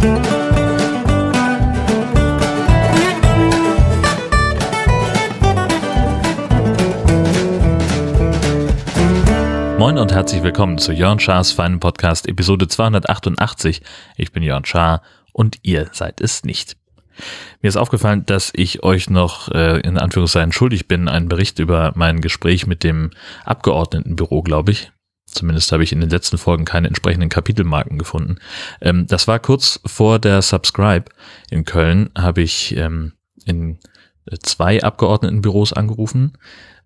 Moin und herzlich willkommen zu Jörn Schars feinen Podcast Episode 288. Ich bin Jörn Schaar und ihr seid es nicht. Mir ist aufgefallen, dass ich euch noch äh, in Anführungszeichen schuldig bin, einen Bericht über mein Gespräch mit dem Abgeordnetenbüro, glaube ich. Zumindest habe ich in den letzten Folgen keine entsprechenden Kapitelmarken gefunden. Ähm, das war kurz vor der Subscribe in Köln, habe ich ähm, in zwei Abgeordnetenbüros angerufen.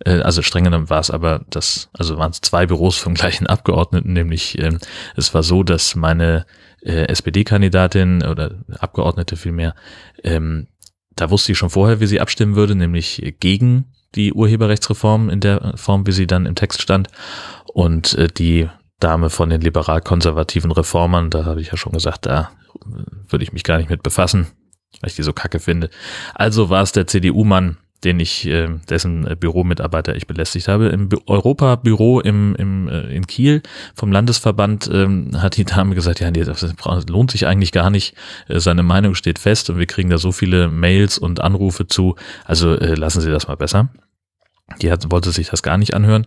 Äh, also streng genommen war es aber das, also waren es zwei Büros vom gleichen Abgeordneten, nämlich äh, es war so, dass meine äh, SPD-Kandidatin oder Abgeordnete vielmehr, ähm, da wusste ich schon vorher, wie sie abstimmen würde, nämlich gegen die Urheberrechtsreform in der Form, wie sie dann im Text stand. Und äh, die Dame von den liberal-konservativen Reformern, da habe ich ja schon gesagt, da würde ich mich gar nicht mit befassen weil ich die so kacke finde. Also war es der CDU-Mann, den ich, äh, dessen Büromitarbeiter ich belästigt habe. Im Europa-Büro im, im, äh, in Kiel vom Landesverband ähm, hat die Dame gesagt, ja, nee, das lohnt sich eigentlich gar nicht. Äh, seine Meinung steht fest und wir kriegen da so viele Mails und Anrufe zu. Also äh, lassen Sie das mal besser. Die hat, wollte sich das gar nicht anhören.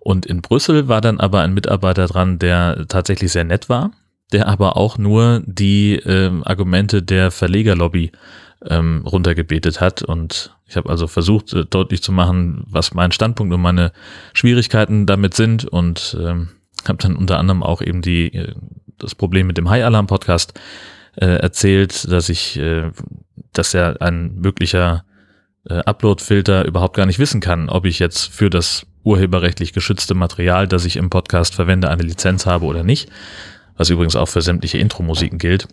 Und in Brüssel war dann aber ein Mitarbeiter dran, der tatsächlich sehr nett war der aber auch nur die ähm, Argumente der Verlegerlobby ähm, runtergebetet hat. Und ich habe also versucht, äh, deutlich zu machen, was mein Standpunkt und meine Schwierigkeiten damit sind. Und ähm, habe dann unter anderem auch eben die äh, das Problem mit dem High Alarm Podcast äh, erzählt, dass ich, äh, dass ja ein möglicher äh, Upload-Filter überhaupt gar nicht wissen kann, ob ich jetzt für das urheberrechtlich geschützte Material, das ich im Podcast verwende, eine Lizenz habe oder nicht was übrigens auch für sämtliche Intro-Musiken gilt.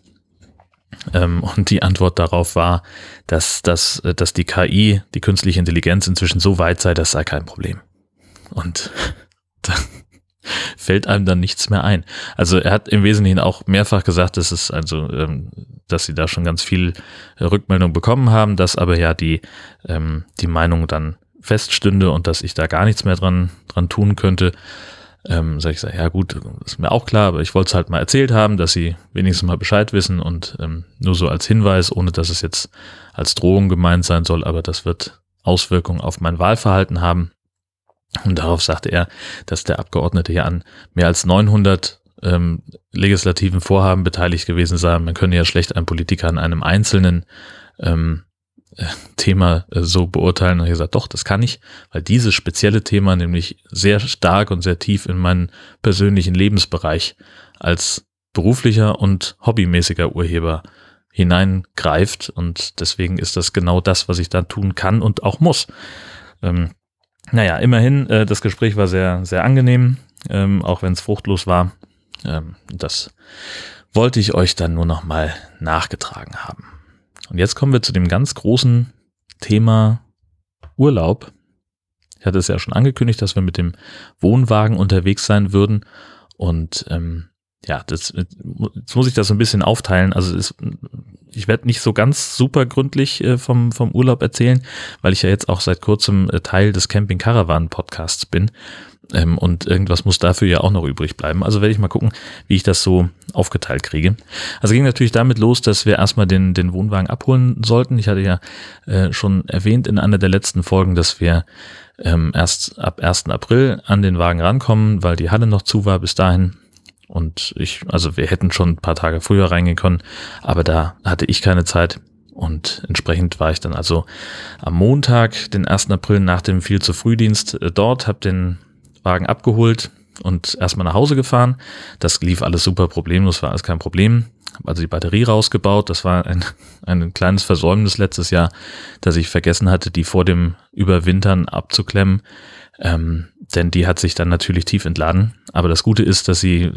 Ähm, und die Antwort darauf war, dass, dass, dass die KI, die künstliche Intelligenz inzwischen so weit sei, das sei kein Problem. Und dann fällt einem dann nichts mehr ein. Also er hat im Wesentlichen auch mehrfach gesagt, dass es also, ähm, dass sie da schon ganz viel Rückmeldung bekommen haben, dass aber ja die, ähm, die Meinung dann feststünde und dass ich da gar nichts mehr dran, dran tun könnte. Ähm, sag ich, sag, ja gut, ist mir auch klar, aber ich wollte es halt mal erzählt haben, dass sie wenigstens mal Bescheid wissen und ähm, nur so als Hinweis, ohne dass es jetzt als Drohung gemeint sein soll, aber das wird Auswirkungen auf mein Wahlverhalten haben. Und darauf sagte er, dass der Abgeordnete ja an mehr als 900 ähm, legislativen Vorhaben beteiligt gewesen sei. Man könne ja schlecht einen Politiker an einem einzelnen ähm, Thema äh, so beurteilen. Und ich gesagt, doch, das kann ich, weil dieses spezielle Thema nämlich sehr stark und sehr tief in meinen persönlichen Lebensbereich als beruflicher und hobbymäßiger Urheber hineingreift. Und deswegen ist das genau das, was ich da tun kann und auch muss. Ähm, naja, immerhin, äh, das Gespräch war sehr, sehr angenehm, ähm, auch wenn es fruchtlos war. Ähm, das wollte ich euch dann nur noch mal nachgetragen haben. Und jetzt kommen wir zu dem ganz großen Thema Urlaub. Ich hatte es ja schon angekündigt, dass wir mit dem Wohnwagen unterwegs sein würden. Und ähm, ja, das, jetzt muss ich das so ein bisschen aufteilen. Also es, ich werde nicht so ganz super gründlich äh, vom, vom Urlaub erzählen, weil ich ja jetzt auch seit kurzem äh, Teil des Camping Caravan Podcasts bin. Ähm, und irgendwas muss dafür ja auch noch übrig bleiben. Also werde ich mal gucken, wie ich das so aufgeteilt kriege. Also ging natürlich damit los, dass wir erstmal den, den Wohnwagen abholen sollten. Ich hatte ja äh, schon erwähnt in einer der letzten Folgen, dass wir ähm, erst ab 1. April an den Wagen rankommen, weil die Halle noch zu war bis dahin. Und ich, also wir hätten schon ein paar Tage früher reingehen können, aber da hatte ich keine Zeit. Und entsprechend war ich dann also am Montag, den 1. April nach dem viel zu Frühdienst äh, dort, habe den Wagen abgeholt und erstmal nach Hause gefahren. Das lief alles super problemlos, war alles kein Problem. Hab also die Batterie rausgebaut. Das war ein, ein kleines Versäumnis letztes Jahr, dass ich vergessen hatte, die vor dem Überwintern abzuklemmen. Ähm, denn die hat sich dann natürlich tief entladen. Aber das Gute ist, dass sie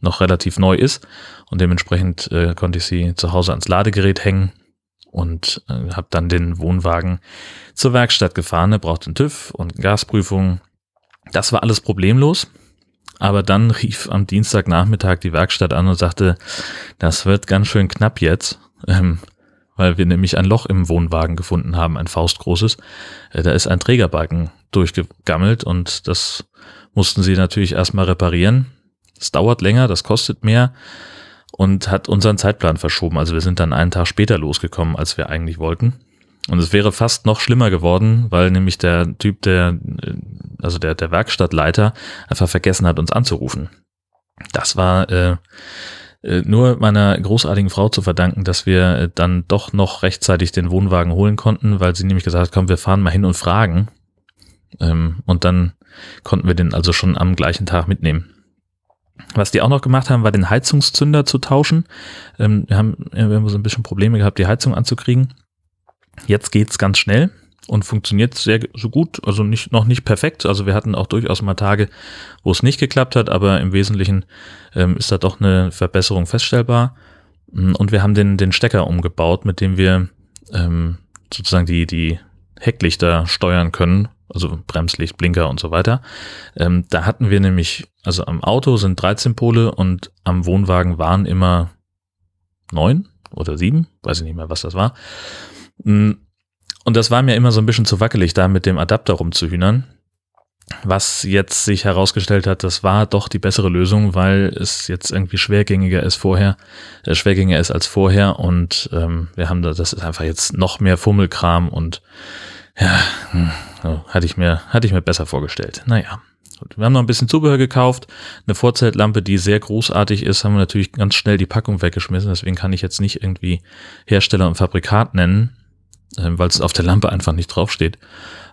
noch relativ neu ist und dementsprechend äh, konnte ich sie zu Hause ans Ladegerät hängen und äh, habe dann den Wohnwagen zur Werkstatt gefahren. Er braucht einen TÜV und Gasprüfung das war alles problemlos. Aber dann rief am Dienstagnachmittag die Werkstatt an und sagte, das wird ganz schön knapp jetzt, ähm, weil wir nämlich ein Loch im Wohnwagen gefunden haben, ein faustgroßes. Äh, da ist ein Trägerbalken durchgegammelt und das mussten sie natürlich erstmal reparieren. Das dauert länger, das kostet mehr. und hat unseren Zeitplan verschoben. Also wir sind dann einen Tag später losgekommen, als wir eigentlich wollten. Und es wäre fast noch schlimmer geworden, weil nämlich der Typ, der, also der, der Werkstattleiter, einfach vergessen hat, uns anzurufen. Das war äh, äh, nur meiner großartigen Frau zu verdanken, dass wir äh, dann doch noch rechtzeitig den Wohnwagen holen konnten, weil sie nämlich gesagt hat, komm, wir fahren mal hin und fragen. Ähm, und dann konnten wir den also schon am gleichen Tag mitnehmen. Was die auch noch gemacht haben, war den Heizungszünder zu tauschen. Ähm, wir, haben, wir haben so ein bisschen Probleme gehabt, die Heizung anzukriegen. Jetzt geht's ganz schnell und funktioniert sehr so gut, also nicht noch nicht perfekt. Also wir hatten auch durchaus mal Tage, wo es nicht geklappt hat, aber im Wesentlichen ähm, ist da doch eine Verbesserung feststellbar. Mm, und wir haben den den Stecker umgebaut, mit dem wir ähm, sozusagen die die Hecklichter steuern können, also Bremslicht, Blinker und so weiter. Ähm, da hatten wir nämlich, also am Auto sind 13 Pole und am Wohnwagen waren immer neun oder sieben, weiß ich nicht mehr, was das war. Mm, und das war mir immer so ein bisschen zu wackelig, da mit dem Adapter rumzuhühnern. Was jetzt sich herausgestellt hat, das war doch die bessere Lösung, weil es jetzt irgendwie schwergängiger ist vorher, äh, schwergängiger ist als vorher und ähm, wir haben da, das ist einfach jetzt noch mehr Fummelkram und ja, hm, hatte ich mir, hatte ich mir besser vorgestellt. Naja. Wir haben noch ein bisschen Zubehör gekauft. Eine Vorzeltlampe, die sehr großartig ist, haben wir natürlich ganz schnell die Packung weggeschmissen. Deswegen kann ich jetzt nicht irgendwie Hersteller und Fabrikat nennen, ähm, weil es auf der Lampe einfach nicht draufsteht.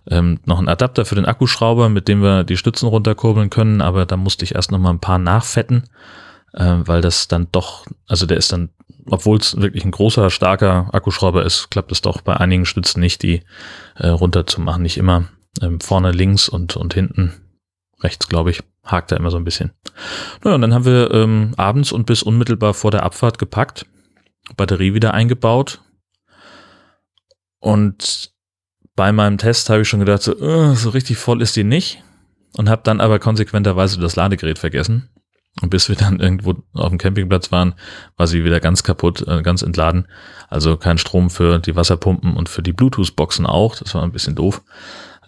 Ähm, noch ein Adapter für den Akkuschrauber, mit dem wir die Stützen runterkurbeln können, aber da musste ich erst noch mal ein paar nachfetten, äh, weil das dann doch, also der ist dann obwohl es wirklich ein großer, starker Akkuschrauber ist, klappt es doch bei einigen Stützen nicht, die äh, runterzumachen. Nicht immer ähm, vorne links und, und hinten rechts, glaube ich, hakt da immer so ein bisschen. Naja, und dann haben wir ähm, abends und bis unmittelbar vor der Abfahrt gepackt, Batterie wieder eingebaut. Und bei meinem Test habe ich schon gedacht, so, uh, so richtig voll ist die nicht. Und habe dann aber konsequenterweise das Ladegerät vergessen. Und bis wir dann irgendwo auf dem Campingplatz waren, war sie wieder ganz kaputt, äh, ganz entladen. Also kein Strom für die Wasserpumpen und für die Bluetooth-Boxen auch. Das war ein bisschen doof.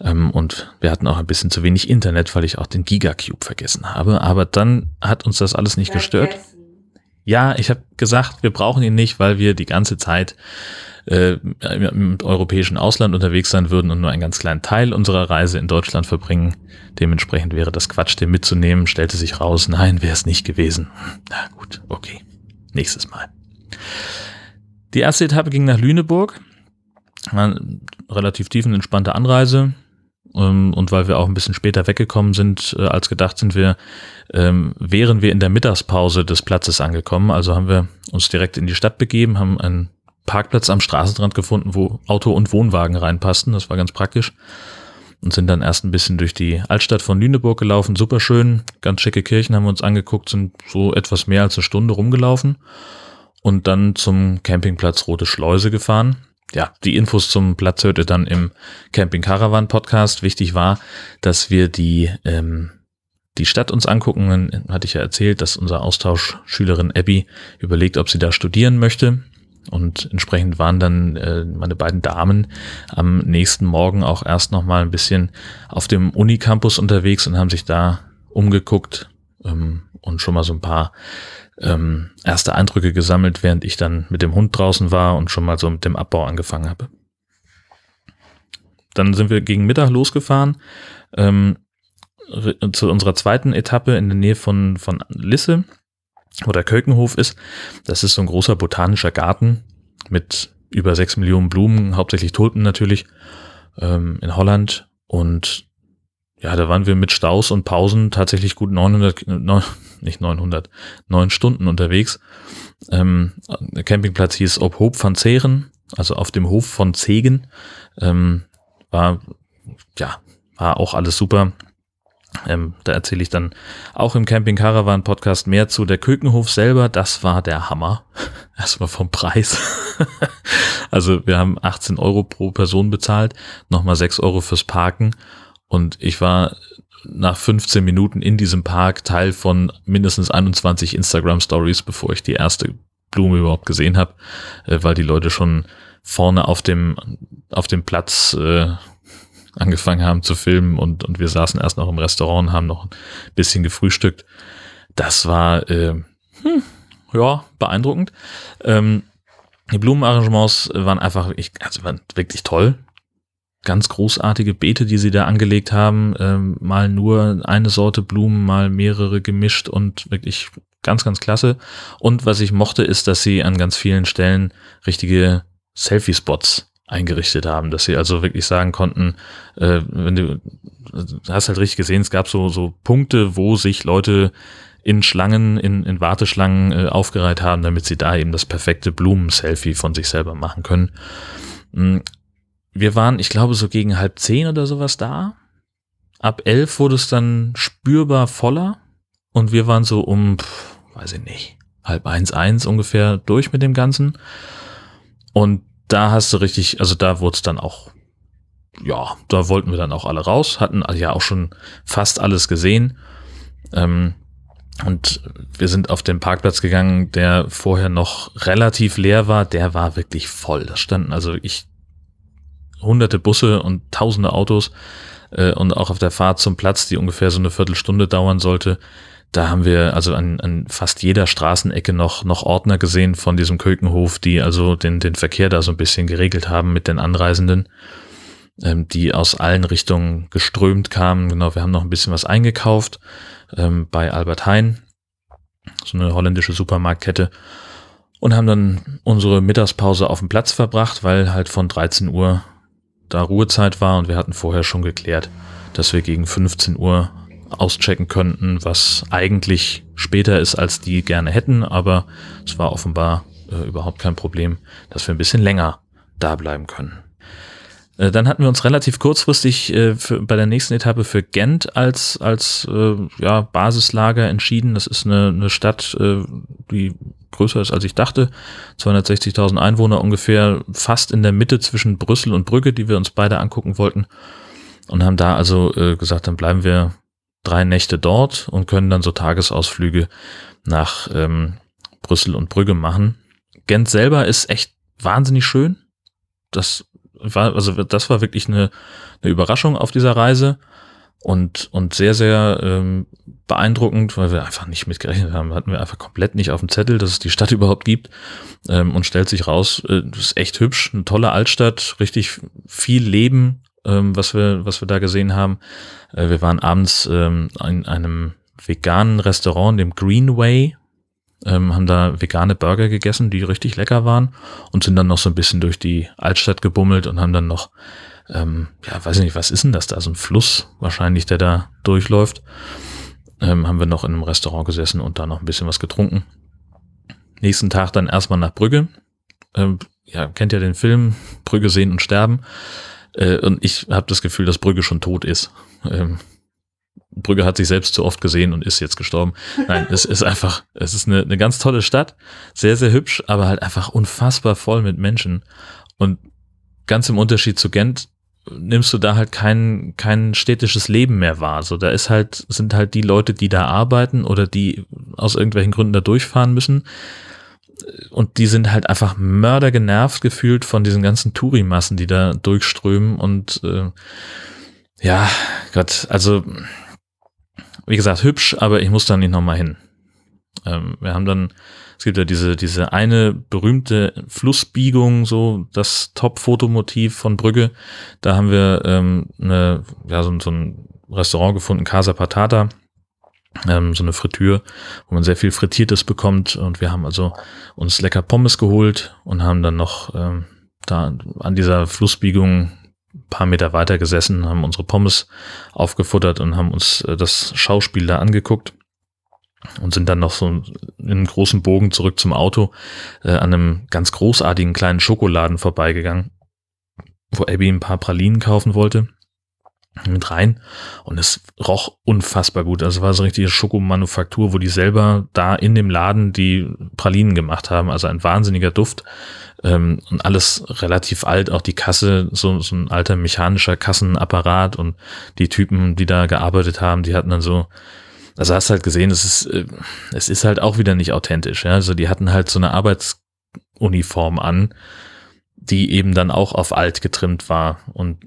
Ähm, und wir hatten auch ein bisschen zu wenig Internet, weil ich auch den Gigacube vergessen habe. Aber dann hat uns das alles nicht gestört. Ja, ich habe gesagt, wir brauchen ihn nicht, weil wir die ganze Zeit äh, im europäischen Ausland unterwegs sein würden und nur einen ganz kleinen Teil unserer Reise in Deutschland verbringen. Dementsprechend wäre das Quatsch, den mitzunehmen. Stellte sich raus, nein, wäre es nicht gewesen. Na gut, okay. Nächstes Mal. Die erste Etappe ging nach Lüneburg. War eine relativ tiefenentspannte Anreise. Ähm, und weil wir auch ein bisschen später weggekommen sind äh, als gedacht, sind wir, ähm, wären wir in der Mittagspause des Platzes angekommen. Also haben wir uns direkt in die Stadt begeben, haben einen Parkplatz am Straßenrand gefunden, wo Auto und Wohnwagen reinpassten. Das war ganz praktisch. Und sind dann erst ein bisschen durch die Altstadt von Lüneburg gelaufen. Super schön. Ganz schicke Kirchen haben wir uns angeguckt, sind so etwas mehr als eine Stunde rumgelaufen. Und dann zum Campingplatz Rote Schleuse gefahren. Ja, die Infos zum Platz hört ihr dann im Camping Caravan Podcast. Wichtig war, dass wir die, ähm, die Stadt uns angucken. Dann hatte ich ja erzählt, dass unser Austauschschülerin Abby überlegt, ob sie da studieren möchte. Und entsprechend waren dann äh, meine beiden Damen am nächsten Morgen auch erst noch mal ein bisschen auf dem Unicampus unterwegs und haben sich da umgeguckt ähm, und schon mal so ein paar ähm, erste Eindrücke gesammelt, während ich dann mit dem Hund draußen war und schon mal so mit dem Abbau angefangen habe. Dann sind wir gegen Mittag losgefahren ähm, zu unserer zweiten Etappe in der Nähe von, von Lisse wo der Kölkenhof ist. Das ist so ein großer botanischer Garten mit über sechs Millionen Blumen, hauptsächlich Tulpen natürlich, ähm, in Holland. Und ja, da waren wir mit Staus und Pausen tatsächlich gut 900, neun, nicht 900, neun Stunden unterwegs. Ähm, der Campingplatz hieß Ob Hof van Zeren, also auf dem Hof von Zegen. Ähm, war, ja, war auch alles super. Ähm, da erzähle ich dann auch im Camping Caravan Podcast mehr zu. Der Kökenhof selber, das war der Hammer. Erstmal vom Preis. also wir haben 18 Euro pro Person bezahlt, nochmal 6 Euro fürs Parken. Und ich war nach 15 Minuten in diesem Park Teil von mindestens 21 Instagram Stories, bevor ich die erste Blume überhaupt gesehen habe, äh, weil die Leute schon vorne auf dem, auf dem Platz äh, angefangen haben zu filmen und, und wir saßen erst noch im Restaurant und haben noch ein bisschen gefrühstückt. Das war, äh, hm, ja, beeindruckend. Ähm, die Blumenarrangements waren einfach, ich, also waren wirklich toll. Ganz großartige Beete, die sie da angelegt haben. Ähm, mal nur eine Sorte Blumen, mal mehrere gemischt und wirklich ganz, ganz klasse. Und was ich mochte, ist, dass sie an ganz vielen Stellen richtige Selfie-Spots eingerichtet haben, dass sie also wirklich sagen konnten, äh, wenn du, hast halt richtig gesehen, es gab so, so Punkte, wo sich Leute in Schlangen, in, in Warteschlangen äh, aufgereiht haben, damit sie da eben das perfekte Blumen-Selfie von sich selber machen können. Wir waren, ich glaube, so gegen halb zehn oder sowas da. Ab elf wurde es dann spürbar voller und wir waren so um, weiß ich nicht, halb eins, eins ungefähr durch mit dem Ganzen. Und da hast du richtig, also da wurde es dann auch, ja, da wollten wir dann auch alle raus, hatten ja auch schon fast alles gesehen. Ähm, und wir sind auf den Parkplatz gegangen, der vorher noch relativ leer war. Der war wirklich voll. Da standen also ich hunderte Busse und tausende Autos äh, und auch auf der Fahrt zum Platz, die ungefähr so eine Viertelstunde dauern sollte, da haben wir also an, an fast jeder Straßenecke noch, noch Ordner gesehen von diesem Kökenhof, die also den, den Verkehr da so ein bisschen geregelt haben mit den Anreisenden, ähm, die aus allen Richtungen geströmt kamen. Genau, wir haben noch ein bisschen was eingekauft ähm, bei Albert Heijn, so eine holländische Supermarktkette, und haben dann unsere Mittagspause auf dem Platz verbracht, weil halt von 13 Uhr da Ruhezeit war und wir hatten vorher schon geklärt, dass wir gegen 15 Uhr auschecken könnten, was eigentlich später ist, als die gerne hätten, aber es war offenbar äh, überhaupt kein Problem, dass wir ein bisschen länger da bleiben können. Äh, dann hatten wir uns relativ kurzfristig äh, für, bei der nächsten Etappe für Gent als, als äh, ja, Basislager entschieden. Das ist eine, eine Stadt, äh, die größer ist, als ich dachte. 260.000 Einwohner ungefähr, fast in der Mitte zwischen Brüssel und Brügge, die wir uns beide angucken wollten. Und haben da also äh, gesagt, dann bleiben wir drei Nächte dort und können dann so Tagesausflüge nach ähm, Brüssel und Brügge machen. Gent selber ist echt wahnsinnig schön. Das war, also das war wirklich eine, eine Überraschung auf dieser Reise und, und sehr, sehr ähm, beeindruckend, weil wir einfach nicht mitgerechnet haben. Hatten wir einfach komplett nicht auf dem Zettel, dass es die Stadt überhaupt gibt. Ähm, und stellt sich raus, äh, ist echt hübsch, eine tolle Altstadt, richtig viel Leben, ähm, was wir, was wir da gesehen haben. Äh, wir waren abends ähm, in einem veganen Restaurant, dem Greenway, ähm, haben da vegane Burger gegessen, die richtig lecker waren und sind dann noch so ein bisschen durch die Altstadt gebummelt und haben dann noch, ähm, ja, weiß ich nicht, was ist denn das da? So ein Fluss wahrscheinlich, der da durchläuft. Ähm, haben wir noch in einem Restaurant gesessen und da noch ein bisschen was getrunken. Nächsten Tag dann erstmal nach Brügge. Ähm, ja, kennt ja den Film Brügge sehen und sterben. Äh, und ich habe das Gefühl, dass Brügge schon tot ist. Ähm, Brügge hat sich selbst zu oft gesehen und ist jetzt gestorben. Nein, es ist einfach, es ist eine, eine ganz tolle Stadt, sehr, sehr hübsch, aber halt einfach unfassbar voll mit Menschen. Und ganz im Unterschied zu Gent nimmst du da halt kein, kein städtisches Leben mehr wahr. So, da ist halt, sind halt die Leute, die da arbeiten oder die aus irgendwelchen Gründen da durchfahren müssen und die sind halt einfach mördergenervt gefühlt von diesen ganzen Touri-Massen, die da durchströmen und äh, ja, Gott, also wie gesagt, hübsch, aber ich muss da nicht nochmal hin. Ähm, wir haben dann, es gibt ja diese, diese eine berühmte Flussbiegung, so das Top-Fotomotiv von Brügge. Da haben wir ähm, eine, ja, so, so ein Restaurant gefunden, Casa Patata ähm, so eine Fritür, wo man sehr viel Frittiertes bekommt. Und wir haben also uns lecker Pommes geholt und haben dann noch ähm, da an dieser Flussbiegung paar Meter weiter gesessen, haben unsere Pommes aufgefuttert und haben uns äh, das Schauspiel da angeguckt und sind dann noch so in einem großen Bogen zurück zum Auto äh, an einem ganz großartigen kleinen Schokoladen vorbeigegangen, wo Abby ein paar Pralinen kaufen wollte mit rein und es roch unfassbar gut. Also war so richtige Schokomanufaktur, wo die selber da in dem Laden die Pralinen gemacht haben. Also ein wahnsinniger Duft ähm, und alles relativ alt. Auch die Kasse, so, so ein alter mechanischer Kassenapparat und die Typen, die da gearbeitet haben, die hatten dann so also hast halt gesehen, es ist, äh, es ist halt auch wieder nicht authentisch. Ja? Also die hatten halt so eine Arbeitsuniform an, die eben dann auch auf alt getrimmt war. Und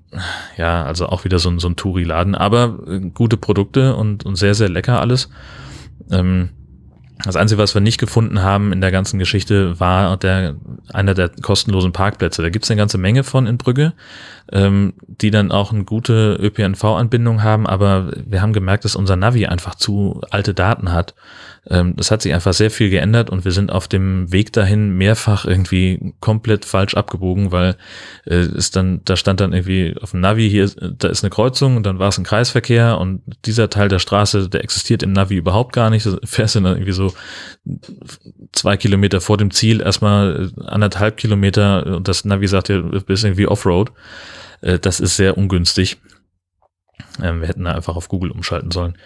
ja, also auch wieder so ein, so ein Touri-Laden, aber äh, gute Produkte und, und sehr, sehr lecker alles. Ähm, Das Einzige, was wir nicht gefunden haben in der ganzen Geschichte, war der, einer der kostenlosen Parkplätze. Da gibt es eine ganze Menge von in Brügge, ähm, die dann auch eine gute ÖPNV-Anbindung haben, aber wir haben gemerkt, dass unser Navi einfach zu alte Daten hat. Ähm, das hat sich einfach sehr viel geändert und wir sind auf dem Weg dahin mehrfach irgendwie komplett falsch abgebogen, weil äh, es dann, da stand dann irgendwie auf dem Navi hier, da ist eine Kreuzung und dann war es ein Kreisverkehr und dieser Teil der Straße, der existiert im Navi überhaupt gar nicht. Du fährst dann irgendwie so zwei Kilometer vor dem Ziel erstmal anderthalb Kilometer und das Navi sagt ja, du bist irgendwie Offroad. Äh, das ist sehr ungünstig. Ähm, wir hätten da einfach auf Google umschalten sollen.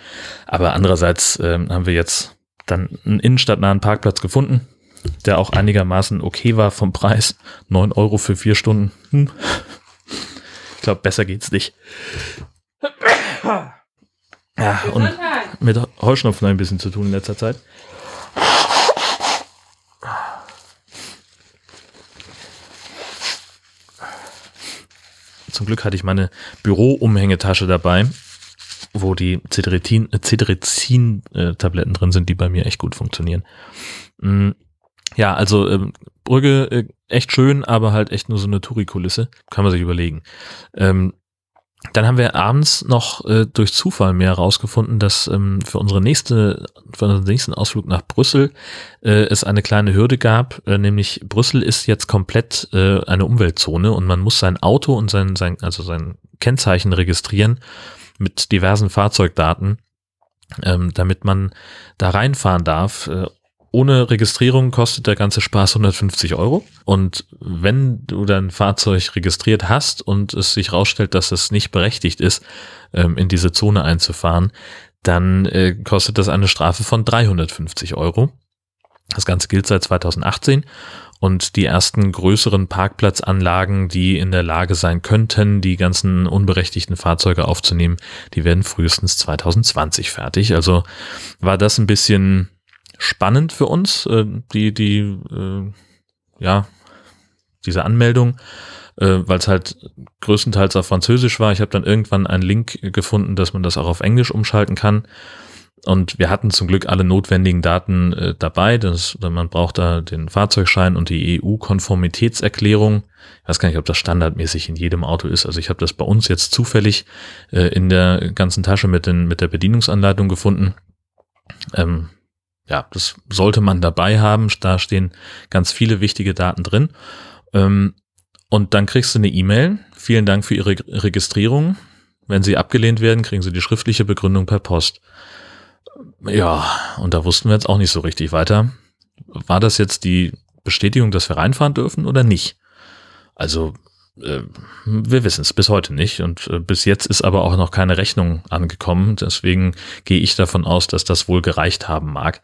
Aber andererseits ähm, haben wir jetzt dann einen innenstadtnahen Parkplatz gefunden, der auch einigermaßen okay war vom Preis. neun Euro für vier Stunden. Hm. Ich glaube, besser geht's nicht. Ja, und mit Heuschnupfen ein bisschen zu tun in letzter Zeit. Zum Glück hatte ich meine Büro-Umhängetasche dabei wo die Cetirizin-Tabletten drin sind, die bei mir echt gut funktionieren. Mm, ja, also ähm, Brügge äh, echt schön, aber halt echt nur so eine Touri-Kulisse. Kann man sich überlegen. Ähm, dann haben wir abends noch äh, durch Zufall mehr herausgefunden, dass ähm, für unsere nächste, für unseren nächsten Ausflug nach Brüssel äh, es eine kleine Hürde gab, äh, nämlich Brüssel ist jetzt komplett äh, eine Umweltzone und man muss sein Auto und sein, sein also sein Kennzeichen registrieren mit diversen Fahrzeugdaten, ähm, damit man da reinfahren darf. Äh, ohne Registrierung kostet der ganze Spaß 150 Euro. Und wenn du dein Fahrzeug registriert hast und es sich rausstellt, dass es nicht berechtigt ist, ähm, in diese Zone einzufahren, dann äh, kostet das eine Strafe von 350 Euro. Das Ganze gilt seit 2018 und die ersten größeren Parkplatzanlagen, die in der Lage sein könnten, die ganzen unberechtigten Fahrzeuge aufzunehmen, die werden frühestens 2020 fertig. Also war das ein bisschen spannend für uns, äh, die, die, äh, ja, diese Anmeldung, äh, weil es halt größtenteils auf Französisch war. Ich habe dann irgendwann einen Link gefunden, dass man das auch auf Englisch umschalten kann. Und wir hatten zum Glück alle notwendigen Daten äh, dabei. Das, man braucht da den Fahrzeugschein und die EU-Konformitätserklärung. Ich weiß gar nicht, ob das standardmäßig in jedem Auto ist. Also ich habe das bei uns jetzt zufällig äh, in der ganzen Tasche mit, den, mit der Bedienungsanleitung gefunden. Ähm, ja, das sollte man dabei haben. Da stehen ganz viele wichtige Daten drin. Ähm, und dann kriegst du eine E-Mail. Vielen Dank für Ihre Registrierung. Wenn Sie abgelehnt werden, kriegen Sie die schriftliche Begründung per Post. Ja, und da wussten wir jetzt auch nicht so richtig weiter. War das jetzt die Bestätigung, dass wir reinfahren dürfen oder nicht? Also, äh, wir wissen es bis heute nicht und äh, bis jetzt ist aber auch noch keine Rechnung angekommen. Deswegen gehe ich davon aus, dass das wohl gereicht haben mag.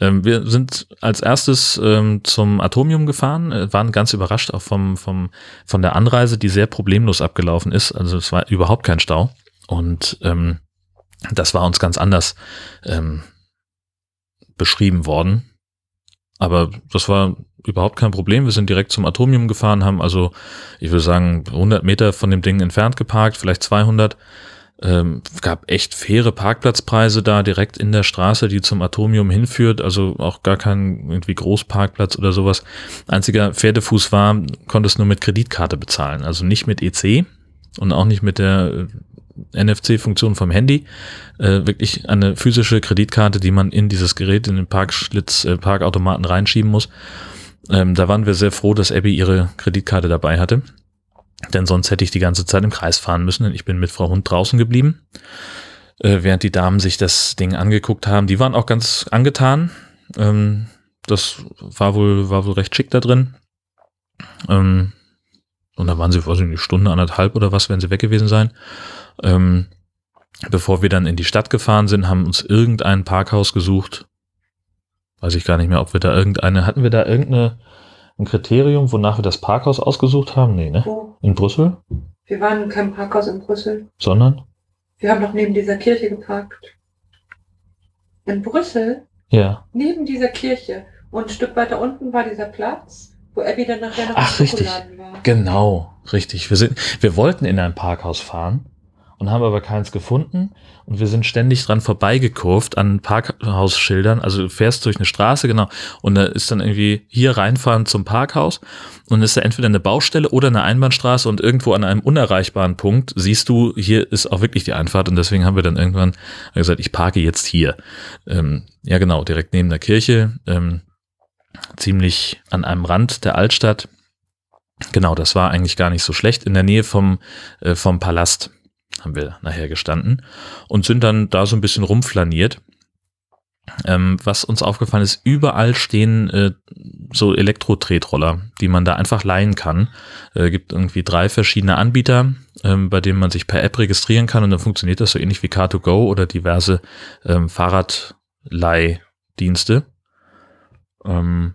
Ähm, wir sind als erstes ähm, zum Atomium gefahren, äh, waren ganz überrascht auch vom, vom, von der Anreise, die sehr problemlos abgelaufen ist. Also es war überhaupt kein Stau. Und ähm, das war uns ganz anders ähm, beschrieben worden. Aber das war überhaupt kein Problem. Wir sind direkt zum Atomium gefahren, haben also, ich würde sagen, 100 Meter von dem Ding entfernt geparkt, vielleicht 200. Ähm, gab echt faire Parkplatzpreise da direkt in der Straße, die zum Atomium hinführt, also auch gar kein irgendwie Großparkplatz oder sowas. Einziger Pferdefuß war, konntest nur mit Kreditkarte bezahlen, also nicht mit EC und auch nicht mit der NFC-Funktion vom Handy, äh, wirklich eine physische Kreditkarte, die man in dieses Gerät, in den Parkschlitz, äh, Parkautomaten reinschieben muss. Ähm, da waren wir sehr froh, dass Abby ihre Kreditkarte dabei hatte. Denn sonst hätte ich die ganze Zeit im Kreis fahren müssen, denn ich bin mit Frau Hund draußen geblieben. Äh, während die Damen sich das Ding angeguckt haben. Die waren auch ganz angetan. Ähm, das war wohl, war wohl recht schick da drin. Ähm, und da waren sie, weiß ich nicht, Stunde, anderthalb oder was, wenn sie weg gewesen sein. Ähm, bevor wir dann in die Stadt gefahren sind, haben uns irgendein Parkhaus gesucht. Weiß ich gar nicht mehr, ob wir da irgendeine, hatten wir da irgendeine ein Kriterium, wonach wir das Parkhaus ausgesucht haben? Nee, ne? Wo? In Brüssel? Wir waren in keinem Parkhaus in Brüssel. Sondern? Wir haben doch neben dieser Kirche geparkt. In Brüssel? Ja. Neben dieser Kirche. Und ein Stück weiter unten war dieser Platz, wo Abby dann nachher noch Ach, richtig. war. Genau, richtig. Wir sind, wir wollten in ein Parkhaus fahren und haben aber keins gefunden. Und wir sind ständig dran vorbeigekurvt an Parkhausschildern. Also du fährst durch eine Straße, genau, und da ist dann irgendwie hier reinfahren zum Parkhaus und ist da entweder eine Baustelle oder eine Einbahnstraße und irgendwo an einem unerreichbaren Punkt siehst du, hier ist auch wirklich die Einfahrt und deswegen haben wir dann irgendwann gesagt, ich parke jetzt hier. Ähm, ja, genau, direkt neben der Kirche, ähm, ziemlich an einem Rand der Altstadt. Genau, das war eigentlich gar nicht so schlecht. In der Nähe vom, äh, vom Palast haben wir nachher gestanden und sind dann da so ein bisschen rumflaniert. Ähm, was uns aufgefallen ist, überall stehen äh, so Elektro-Tretroller, die man da einfach leihen kann. Äh, gibt irgendwie drei verschiedene Anbieter, ähm, bei denen man sich per App registrieren kann und dann funktioniert das so ähnlich wie Car2Go oder diverse ähm, Fahrradleihdienste. Ähm,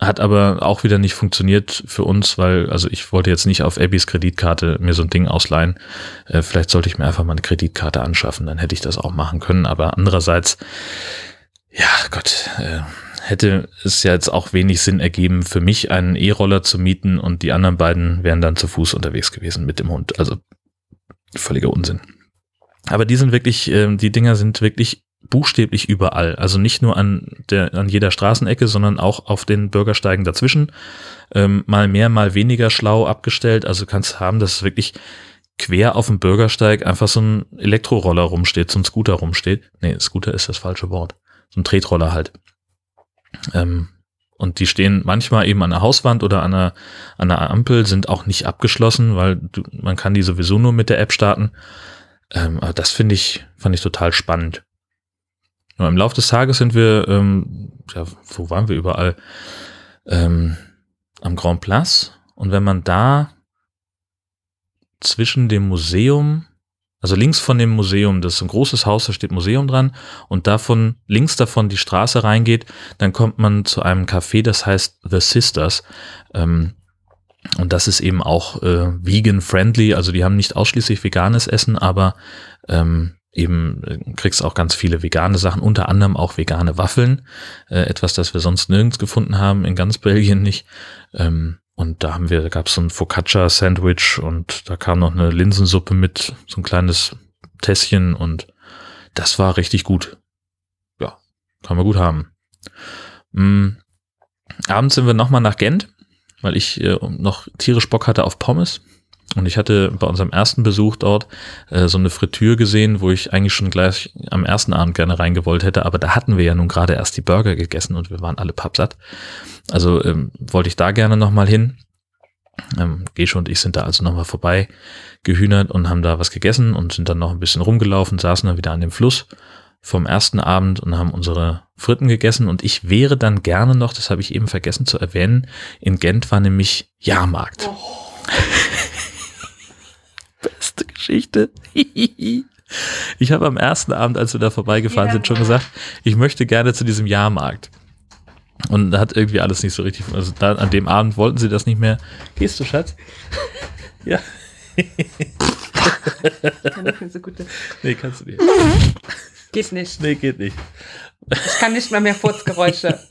hat aber auch wieder nicht funktioniert für uns, weil, also ich wollte jetzt nicht auf Abbys Kreditkarte mir so ein Ding ausleihen. Äh, vielleicht sollte ich mir einfach mal eine Kreditkarte anschaffen, dann hätte ich das auch machen können. Aber andererseits, ja Gott, äh, hätte es ja jetzt auch wenig Sinn ergeben, für mich einen E-Roller zu mieten und die anderen beiden wären dann zu Fuß unterwegs gewesen mit dem Hund. Also völliger Unsinn. Aber die sind wirklich, äh, die Dinger sind wirklich buchstäblich überall. Also nicht nur an, der, an jeder Straßenecke, sondern auch auf den Bürgersteigen dazwischen. Ähm, mal mehr, mal weniger schlau abgestellt. Also kannst haben, dass wirklich quer auf dem Bürgersteig einfach so ein Elektroroller rumsteht, so ein Scooter rumsteht. Nee, Scooter ist das falsche Wort. So ein Tretroller halt. Ähm, und die stehen manchmal eben an der Hauswand oder an einer, an einer Ampel, sind auch nicht abgeschlossen, weil du, man kann die sowieso nur mit der App starten. Ähm, aber das finde ich, fand ich total spannend. Im Laufe des Tages sind wir, ähm, ja, wo waren wir überall? Ähm, am Grand Place. Und wenn man da zwischen dem Museum, also links von dem Museum, das ist ein großes Haus, da steht Museum dran, und davon, links davon die Straße reingeht, dann kommt man zu einem Café, das heißt The Sisters. Ähm, und das ist eben auch äh, vegan-friendly, also die haben nicht ausschließlich veganes Essen, aber ähm, eben äh, kriegst auch ganz viele vegane Sachen, unter anderem auch vegane Waffeln, äh, etwas, das wir sonst nirgends gefunden haben, in ganz Belgien nicht. Ähm, und da haben wir, da gab es so ein Focaccia-Sandwich und da kam noch eine Linsensuppe mit, so ein kleines Tässchen und das war richtig gut. Ja, kann man gut haben. Mhm. Abends sind wir nochmal nach Gent, weil ich äh, noch tierisch Bock hatte auf Pommes. Und ich hatte bei unserem ersten Besuch dort äh, so eine Fritür gesehen, wo ich eigentlich schon gleich am ersten Abend gerne reingewollt hätte, aber da hatten wir ja nun gerade erst die Burger gegessen und wir waren alle pappsatt. Also ähm, wollte ich da gerne nochmal hin. Ähm, Gesche und ich sind da also nochmal vorbei gehühnert und haben da was gegessen und sind dann noch ein bisschen rumgelaufen, saßen dann wieder an dem Fluss vom ersten Abend und haben unsere Fritten gegessen und ich wäre dann gerne noch, das habe ich eben vergessen zu erwähnen, in Gent war nämlich Jahrmarkt. Oh. Beste Geschichte. ich habe am ersten Abend, als wir da vorbeigefahren ja, sind, schon gesagt, ich möchte gerne zu diesem Jahrmarkt. Und da hat irgendwie alles nicht so richtig, also da, an dem Abend wollten sie das nicht mehr. Gehst du, Schatz? ja. kann ich mir so gut. Nee, kannst du nicht. Geht nicht. Nee, geht nicht. Ich kann nicht mal mehr Furzgeräusche.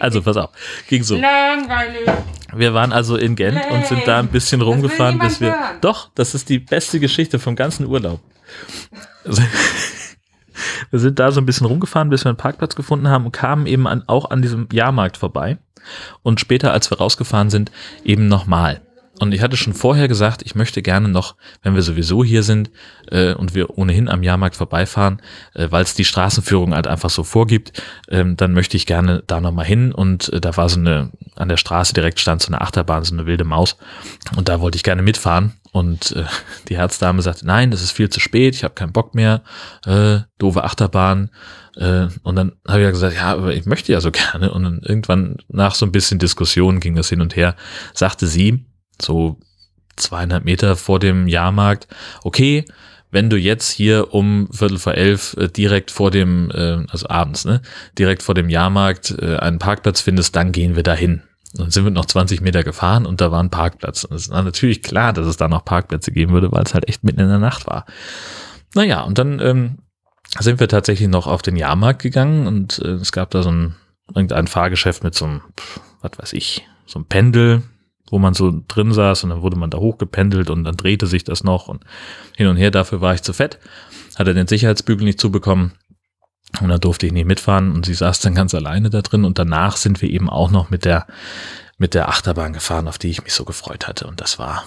Also pass auf, ging so. Langweilig. Wir waren also in Gent nee, und sind da ein bisschen rumgefahren, bis wir. Hören. Doch, das ist die beste Geschichte vom ganzen Urlaub. wir sind da so ein bisschen rumgefahren, bis wir einen Parkplatz gefunden haben und kamen eben an, auch an diesem Jahrmarkt vorbei. Und später, als wir rausgefahren sind, eben nochmal. Und ich hatte schon vorher gesagt, ich möchte gerne noch, wenn wir sowieso hier sind äh, und wir ohnehin am Jahrmarkt vorbeifahren, äh, weil es die Straßenführung halt einfach so vorgibt, ähm, dann möchte ich gerne da nochmal hin. Und äh, da war so eine, an der Straße direkt stand so eine Achterbahn, so eine wilde Maus. Und da wollte ich gerne mitfahren. Und äh, die Herzdame sagte, nein, das ist viel zu spät, ich habe keinen Bock mehr, äh, doofe Achterbahn. Äh, und dann habe ich ja gesagt, ja, aber ich möchte ja so gerne. Und dann irgendwann nach so ein bisschen Diskussion ging das hin und her, sagte sie, so 200 Meter vor dem Jahrmarkt, okay, wenn du jetzt hier um Viertel vor elf äh, direkt vor dem, äh, also abends, ne, direkt vor dem Jahrmarkt äh, einen Parkplatz findest, dann gehen wir dahin. Dann sind wir noch 20 Meter gefahren und da war ein Parkplatz. Und es war natürlich klar, dass es da noch Parkplätze geben würde, weil es halt echt mitten in der Nacht war. Naja, und dann ähm, sind wir tatsächlich noch auf den Jahrmarkt gegangen und äh, es gab da so ein, irgendein Fahrgeschäft mit so einem, was weiß ich, so einem Pendel, wo man so drin saß und dann wurde man da hochgependelt und dann drehte sich das noch und hin und her. Dafür war ich zu fett, hatte den Sicherheitsbügel nicht zubekommen und da durfte ich nicht mitfahren und sie saß dann ganz alleine da drin und danach sind wir eben auch noch mit der, mit der Achterbahn gefahren, auf die ich mich so gefreut hatte und das war,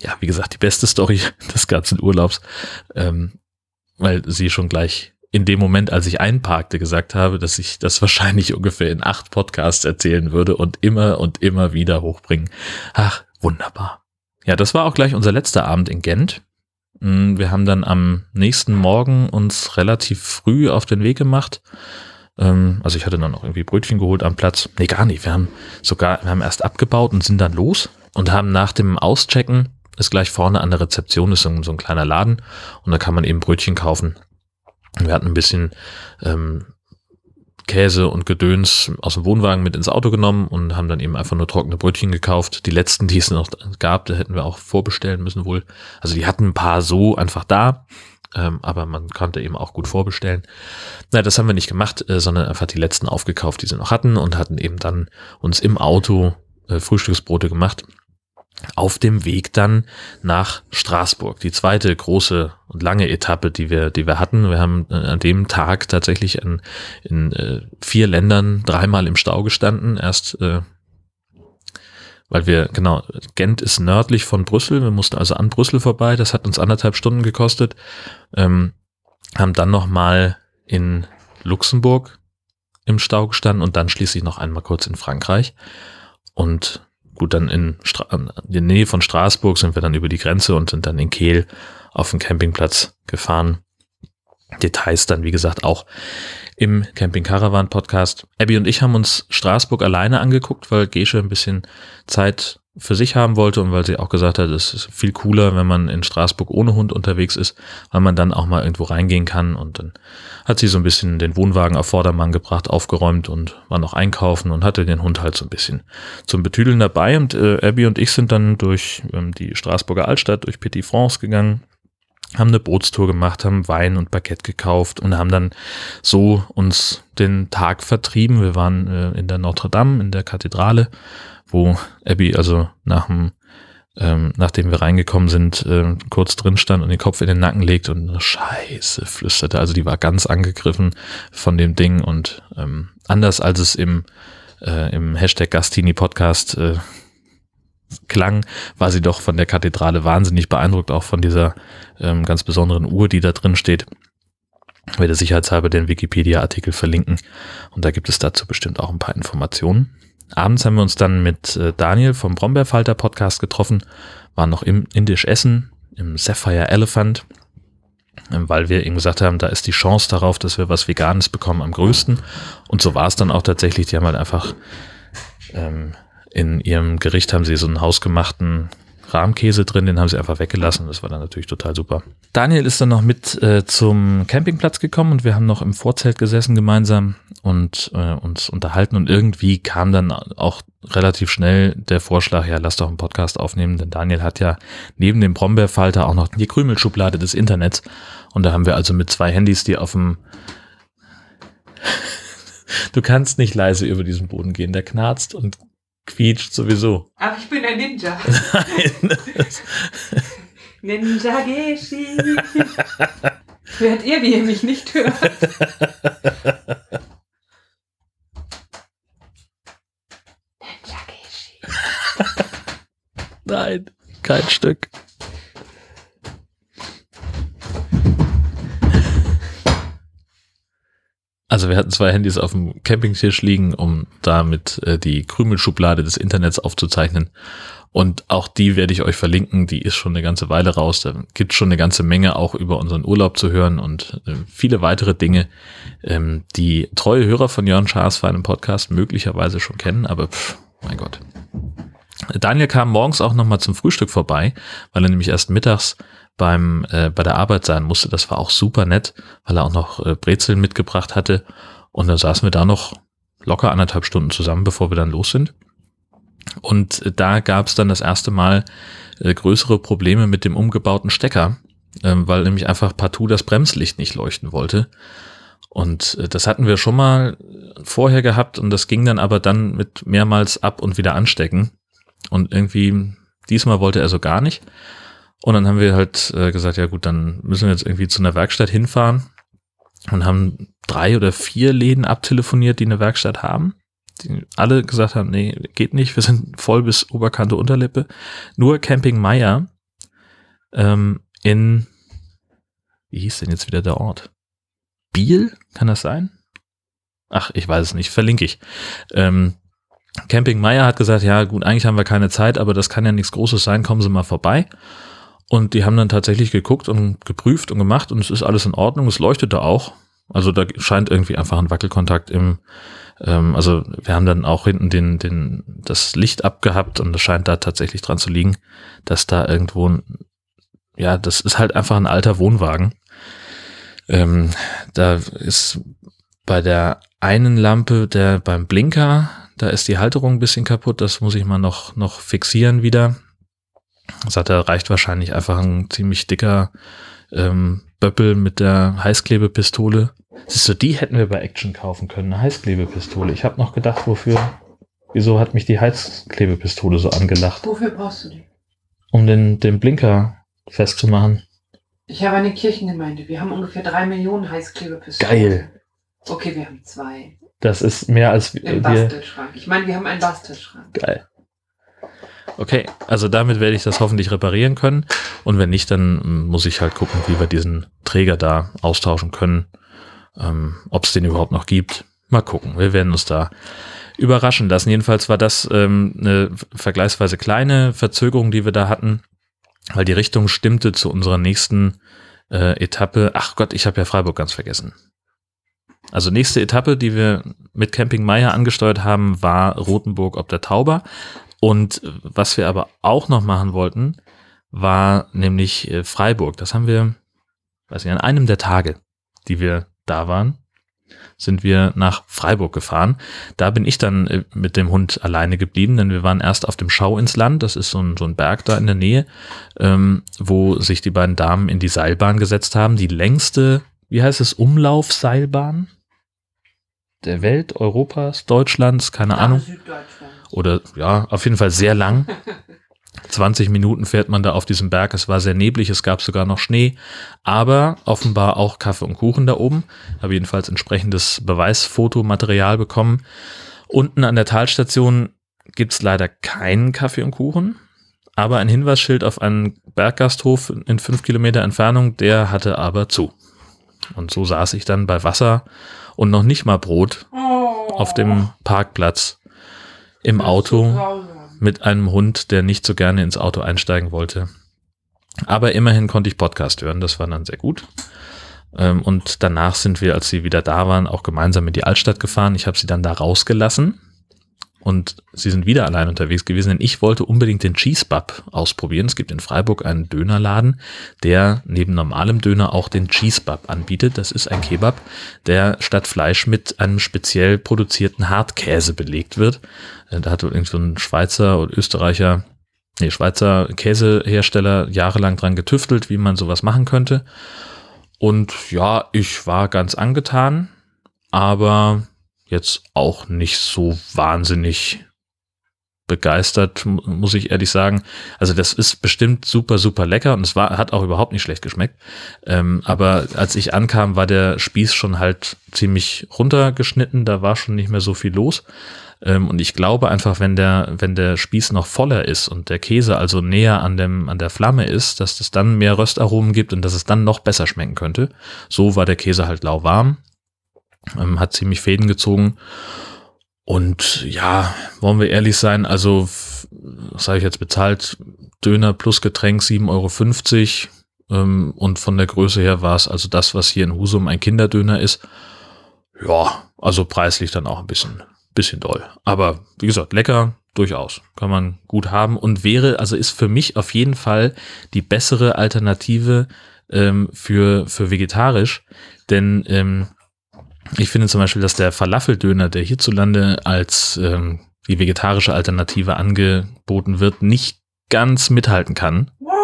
ja, wie gesagt, die beste Story des ganzen Urlaubs, ähm, weil sie schon gleich in dem Moment, als ich einparkte, gesagt habe, dass ich das wahrscheinlich ungefähr in acht Podcasts erzählen würde und immer und immer wieder hochbringen. Ach, wunderbar. Ja, das war auch gleich unser letzter Abend in Gent. Mm, wir haben dann am nächsten Morgen uns relativ früh auf den Weg gemacht. Ähm, also ich hatte dann noch irgendwie Brötchen geholt am Platz. Nee, gar nicht. Wir haben sogar, wir haben erst abgebaut und sind dann los und haben nach dem Auschecken ist gleich vorne an der Rezeption ist so ein kleiner Laden und da kann man eben Brötchen kaufen wir hatten ein bisschen ähm, Käse und Gedöns aus dem Wohnwagen mit ins Auto genommen und haben dann eben einfach nur trockene Brötchen gekauft. Die letzten, die es noch gab, da hätten wir auch vorbestellen müssen wohl. Also die hatten ein paar so einfach da, ähm, aber man konnte eben auch gut vorbestellen. Na, das haben wir nicht gemacht, äh, sondern einfach die letzten aufgekauft, die sie noch hatten und hatten eben dann uns im Auto äh, Frühstücksbrote gemacht auf dem Weg dann nach Straßburg. Die zweite große und lange Etappe, die wir, die wir hatten. Wir haben äh, an dem Tag tatsächlich in, in äh, vier Ländern dreimal im Stau gestanden. Erst, äh, weil wir, genau, Gent ist nördlich von Brüssel. Wir mussten also an Brüssel vorbei. Das hat uns anderthalb Stunden gekostet. Ähm, haben dann nochmal in Luxemburg im Stau gestanden und dann schließlich noch einmal kurz in Frankreich. Und gut, dann in, Stra in der Nähe von Straßburg sind wir dann über die Grenze und sind dann in Kehl auf dem Campingplatz gefahren. Details dann, wie gesagt, auch im Camping Caravan Podcast. Abby und ich haben uns Straßburg alleine angeguckt, weil Gesche ein bisschen Zeit für sich haben wollte und weil sie auch gesagt hat, es ist viel cooler, wenn man in Straßburg ohne Hund unterwegs ist, weil man dann auch mal irgendwo reingehen kann und dann hat sie so ein bisschen den Wohnwagen auf Vordermann gebracht, aufgeräumt und war noch einkaufen und hatte den Hund halt so ein bisschen zum Betüdeln dabei und äh, Abby und ich sind dann durch ähm, die Straßburger Altstadt, durch Petit France gegangen, haben eine Bootstour gemacht, haben Wein und Baguette gekauft und haben dann so uns den Tag vertrieben. Wir waren äh, in der Notre Dame, in der Kathedrale, wo Abby also nach dem, ähm, nachdem wir reingekommen sind, äh, kurz drin stand und den Kopf in den Nacken legt und Scheiße flüsterte. Also die war ganz angegriffen von dem Ding und ähm, anders als es im, äh, im Hashtag Gastini Podcast äh, klang, war sie doch von der Kathedrale wahnsinnig beeindruckt, auch von dieser ähm, ganz besonderen Uhr, die da drin steht. Ich werde sicherheitshalber den Wikipedia-Artikel verlinken und da gibt es dazu bestimmt auch ein paar Informationen. Abends haben wir uns dann mit äh, Daniel vom Brombeerfalter Podcast getroffen, waren noch im Indisch Essen, im Sapphire Elephant, ähm, weil wir ihm gesagt haben, da ist die Chance darauf, dass wir was Veganes bekommen am größten. Und so war es dann auch tatsächlich. Die haben halt einfach ähm, in ihrem Gericht haben sie so einen hausgemachten Rahmkäse drin, den haben sie einfach weggelassen. Das war dann natürlich total super. Daniel ist dann noch mit äh, zum Campingplatz gekommen und wir haben noch im Vorzelt gesessen gemeinsam und äh, uns unterhalten und irgendwie kam dann auch relativ schnell der Vorschlag, ja, lass doch einen Podcast aufnehmen, denn Daniel hat ja neben dem Brombeerfalter auch noch die Krümelschublade des Internets und da haben wir also mit zwei Handys, die auf dem Du kannst nicht leise über diesen Boden gehen, der knarzt und quietscht sowieso. Aber ich bin ein Ninja. Nein. Ninja Geshi. Hört ihr, wie ihr mich nicht hört? Ninja Geshi. Nein, kein Stück. Also wir hatten zwei Handys auf dem Campingtisch liegen, um damit äh, die Krümelschublade des Internets aufzuzeichnen. Und auch die werde ich euch verlinken. Die ist schon eine ganze Weile raus. Da gibt schon eine ganze Menge auch über unseren Urlaub zu hören und äh, viele weitere Dinge, ähm, die treue Hörer von Jörn Schaas für einen Podcast möglicherweise schon kennen. Aber pff, mein Gott. Daniel kam morgens auch nochmal zum Frühstück vorbei, weil er nämlich erst mittags beim äh, bei der Arbeit sein musste. Das war auch super nett, weil er auch noch äh, Brezeln mitgebracht hatte. Und dann saßen wir da noch locker anderthalb Stunden zusammen, bevor wir dann los sind. Und äh, da gab es dann das erste Mal äh, größere Probleme mit dem umgebauten Stecker, äh, weil nämlich einfach partout das Bremslicht nicht leuchten wollte. Und äh, das hatten wir schon mal vorher gehabt und das ging dann aber dann mit mehrmals ab und wieder anstecken. Und irgendwie, diesmal wollte er so gar nicht. Und dann haben wir halt äh, gesagt, ja gut, dann müssen wir jetzt irgendwie zu einer Werkstatt hinfahren und haben drei oder vier Läden abtelefoniert, die eine Werkstatt haben. Die alle gesagt haben, nee, geht nicht, wir sind voll bis Oberkante Unterlippe. Nur Camping Meier ähm, in, wie hieß denn jetzt wieder der Ort? Biel, kann das sein? Ach, ich weiß es nicht, verlinke ich. Ähm, Camping Meier hat gesagt, ja gut, eigentlich haben wir keine Zeit, aber das kann ja nichts Großes sein, kommen Sie mal vorbei. Und die haben dann tatsächlich geguckt und geprüft und gemacht und es ist alles in Ordnung, es leuchtete auch. Also da scheint irgendwie einfach ein Wackelkontakt im, ähm, also wir haben dann auch hinten den, den, das Licht abgehabt und es scheint da tatsächlich dran zu liegen, dass da irgendwo ein, ja, das ist halt einfach ein alter Wohnwagen. Ähm, da ist bei der einen Lampe, der beim Blinker, da ist die Halterung ein bisschen kaputt, das muss ich mal noch, noch fixieren wieder. Sagt er, reicht wahrscheinlich einfach ein ziemlich dicker ähm, Böppel mit der Heißklebepistole. Siehst du, die hätten wir bei Action kaufen können, eine Heißklebepistole. Ich habe noch gedacht, wofür, wieso hat mich die Heißklebepistole so angelacht? Wofür brauchst du die? Um den, den Blinker festzumachen. Ich habe eine Kirchengemeinde. Wir haben ungefähr drei Millionen Heißklebepistolen. Geil. Okay, wir haben zwei. Das ist mehr als Im wir. Bastelschrank. Ich meine, wir haben einen Bastelschrank. Geil. Okay, also damit werde ich das hoffentlich reparieren können. Und wenn nicht, dann muss ich halt gucken, wie wir diesen Träger da austauschen können. Ähm, Ob es den überhaupt noch gibt. Mal gucken. Wir werden uns da überraschen lassen. Jedenfalls war das ähm, eine vergleichsweise kleine Verzögerung, die wir da hatten, weil die Richtung stimmte zu unserer nächsten äh, Etappe. Ach Gott, ich habe ja Freiburg ganz vergessen. Also nächste Etappe, die wir mit Camping Meier angesteuert haben, war Rothenburg ob der Tauber. Und äh, was wir aber auch noch machen wollten, war nämlich äh, Freiburg. Das haben wir, weiß ich, an einem der Tage, die wir da waren, sind wir nach Freiburg gefahren. Da bin ich dann äh, mit dem Hund alleine geblieben, denn wir waren erst auf dem Schau ins Land. Das ist so ein, so ein Berg da in der Nähe, ähm, wo sich die beiden Damen in die Seilbahn gesetzt haben. Die längste, wie heißt es, Umlaufseilbahn der Welt, Europas, Deutschlands, keine Ahnung. Süddeutschland. Oder ja, auf jeden Fall sehr lang. 20 Minuten fährt man da auf diesem Berg. Es war sehr neblig, es gab sogar noch Schnee, aber offenbar auch Kaffee und Kuchen da oben. Habe jedenfalls entsprechendes Beweisfotomaterial bekommen. Unten an der Talstation gibt's leider keinen Kaffee und Kuchen, aber ein Hinweisschild auf einen Berggasthof in fünf Kilometer Entfernung, der hatte aber zu. Und so saß ich dann bei Wasser und noch nicht mal Brot Oh. auf dem Parkplatz im Auto mit einem Hund, der nicht so gerne ins Auto einsteigen wollte. Aber immerhin konnte ich Podcast hören, das war dann sehr gut. Ähm, Und danach sind wir, als sie wieder da waren, auch gemeinsam in die Altstadt gefahren. Ich habe sie dann da rausgelassen und sie sind wieder allein unterwegs gewesen, denn ich wollte unbedingt den Cheese Bub ausprobieren. Es gibt in Freiburg einen Dönerladen, der neben normalem Döner auch den Cheese Bub anbietet. Das ist ein Kebab, der statt Fleisch mit einem speziell produzierten Hartkäse belegt wird. Äh, Da hat irgend so ein Schweizer oder Österreicher, nee, Schweizer Käsehersteller jahrelang dran getüftelt, wie man sowas machen könnte. Und ja, ich war ganz angetan, aber jetzt auch nicht so wahnsinnig begeistert, mu- muss ich ehrlich sagen. Also das ist bestimmt super, super lecker und es war, hat auch überhaupt nicht schlecht geschmeckt. Ähm, aber als ich ankam, war der Spieß schon halt ziemlich runtergeschnitten, da war schon nicht mehr so viel los. Ähm, und ich glaube einfach, wenn der, wenn der Spieß noch voller ist und der Käse also näher an dem, an der Flamme ist, dass es dann mehr Röstaromen gibt und dass es dann noch besser schmecken könnte. So war der Käse halt lauwarm, ähm, hat ziemlich Fäden gezogen. Und ja, wollen wir ehrlich sein, also, was ich jetzt bezahlt? Döner plus Getränk 7,50 Euro. Ähm, und von der Größe her war es also das, was hier in Husum ein Kinderdöner ist. Ja, also preislich dann auch ein bisschen, bisschen doll. Aber wie gesagt, lecker, durchaus. Kann man gut haben und wäre, also ist für mich auf jeden Fall die bessere Alternative ähm, für, für vegetarisch. Denn ähm, ich finde zum Beispiel, dass der Falafeldöner, der hierzulande als ähm, die vegetarische Alternative angeboten wird, nicht ganz mithalten kann. What?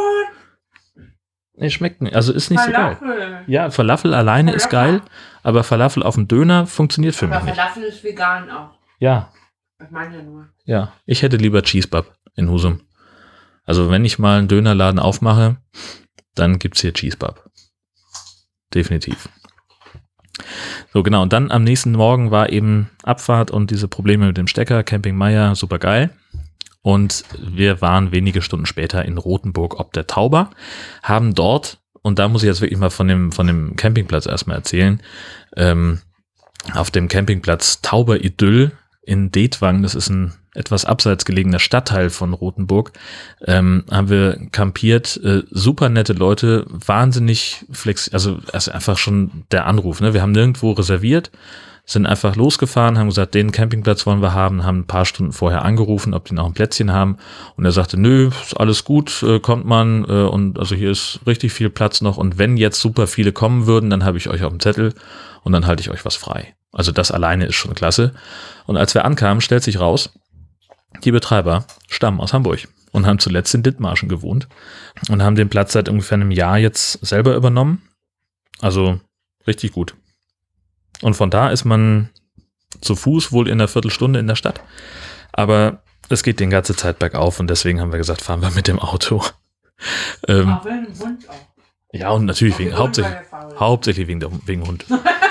Nee, schmeckt nicht. Also ist nicht so geil. Falafel. Ja, Falafel alleine ist Falafel. geil, aber Falafel auf dem Döner funktioniert für Aber mich nicht. Falafel ist vegan auch. Ja, Ich meine ja nur. ja. Ich hätte lieber Cheesebub. in Husum. Also wenn ich mal einen Dönerladen aufmache, dann gibt's hier Cheesebub. Definitiv. So, genau. Und dann am nächsten Morgen war eben Abfahrt und diese Probleme mit dem Stecker, Camping Meier, super geil. Und wir waren wenige Stunden später in Rothenburg ob der Tauber, haben dort, und da muss ich jetzt wirklich mal von dem, von dem Campingplatz erstmal erzählen, ähm, auf dem Campingplatz Tauber Idyll in Detwang, das ist ein etwas abseits gelegener Stadtteil von Rothenburg, ähm, haben wir kampiert, äh, super nette Leute, wahnsinnig flex, also, also einfach schon der Anruf, ne? Wir haben nirgendwo reserviert, sind einfach losgefahren, haben gesagt, den Campingplatz wollen wir haben, haben ein paar Stunden vorher angerufen, ob die noch ein Plätzchen haben und er sagte, nö, ist alles gut, äh, kommt man äh, und also hier ist richtig viel Platz noch und wenn jetzt super viele kommen würden, dann habe ich euch auf dem Zettel und dann halte ich euch was frei. Also das alleine ist schon klasse. Und als wir ankamen, stellt sich raus, die Betreiber stammen aus Hamburg und haben zuletzt in Dithmarschen gewohnt und haben den Platz seit ungefähr einem Jahr jetzt selber übernommen. Also richtig gut. Und von da ist man zu Fuß wohl in einer Viertelstunde in der Stadt. Aber es geht die ganze Zeit bergauf und deswegen haben wir gesagt, fahren wir mit dem Auto. ähm, ja, und natürlich wegen, hauptsächlich, hauptsächlich wegen, der, wegen Hund.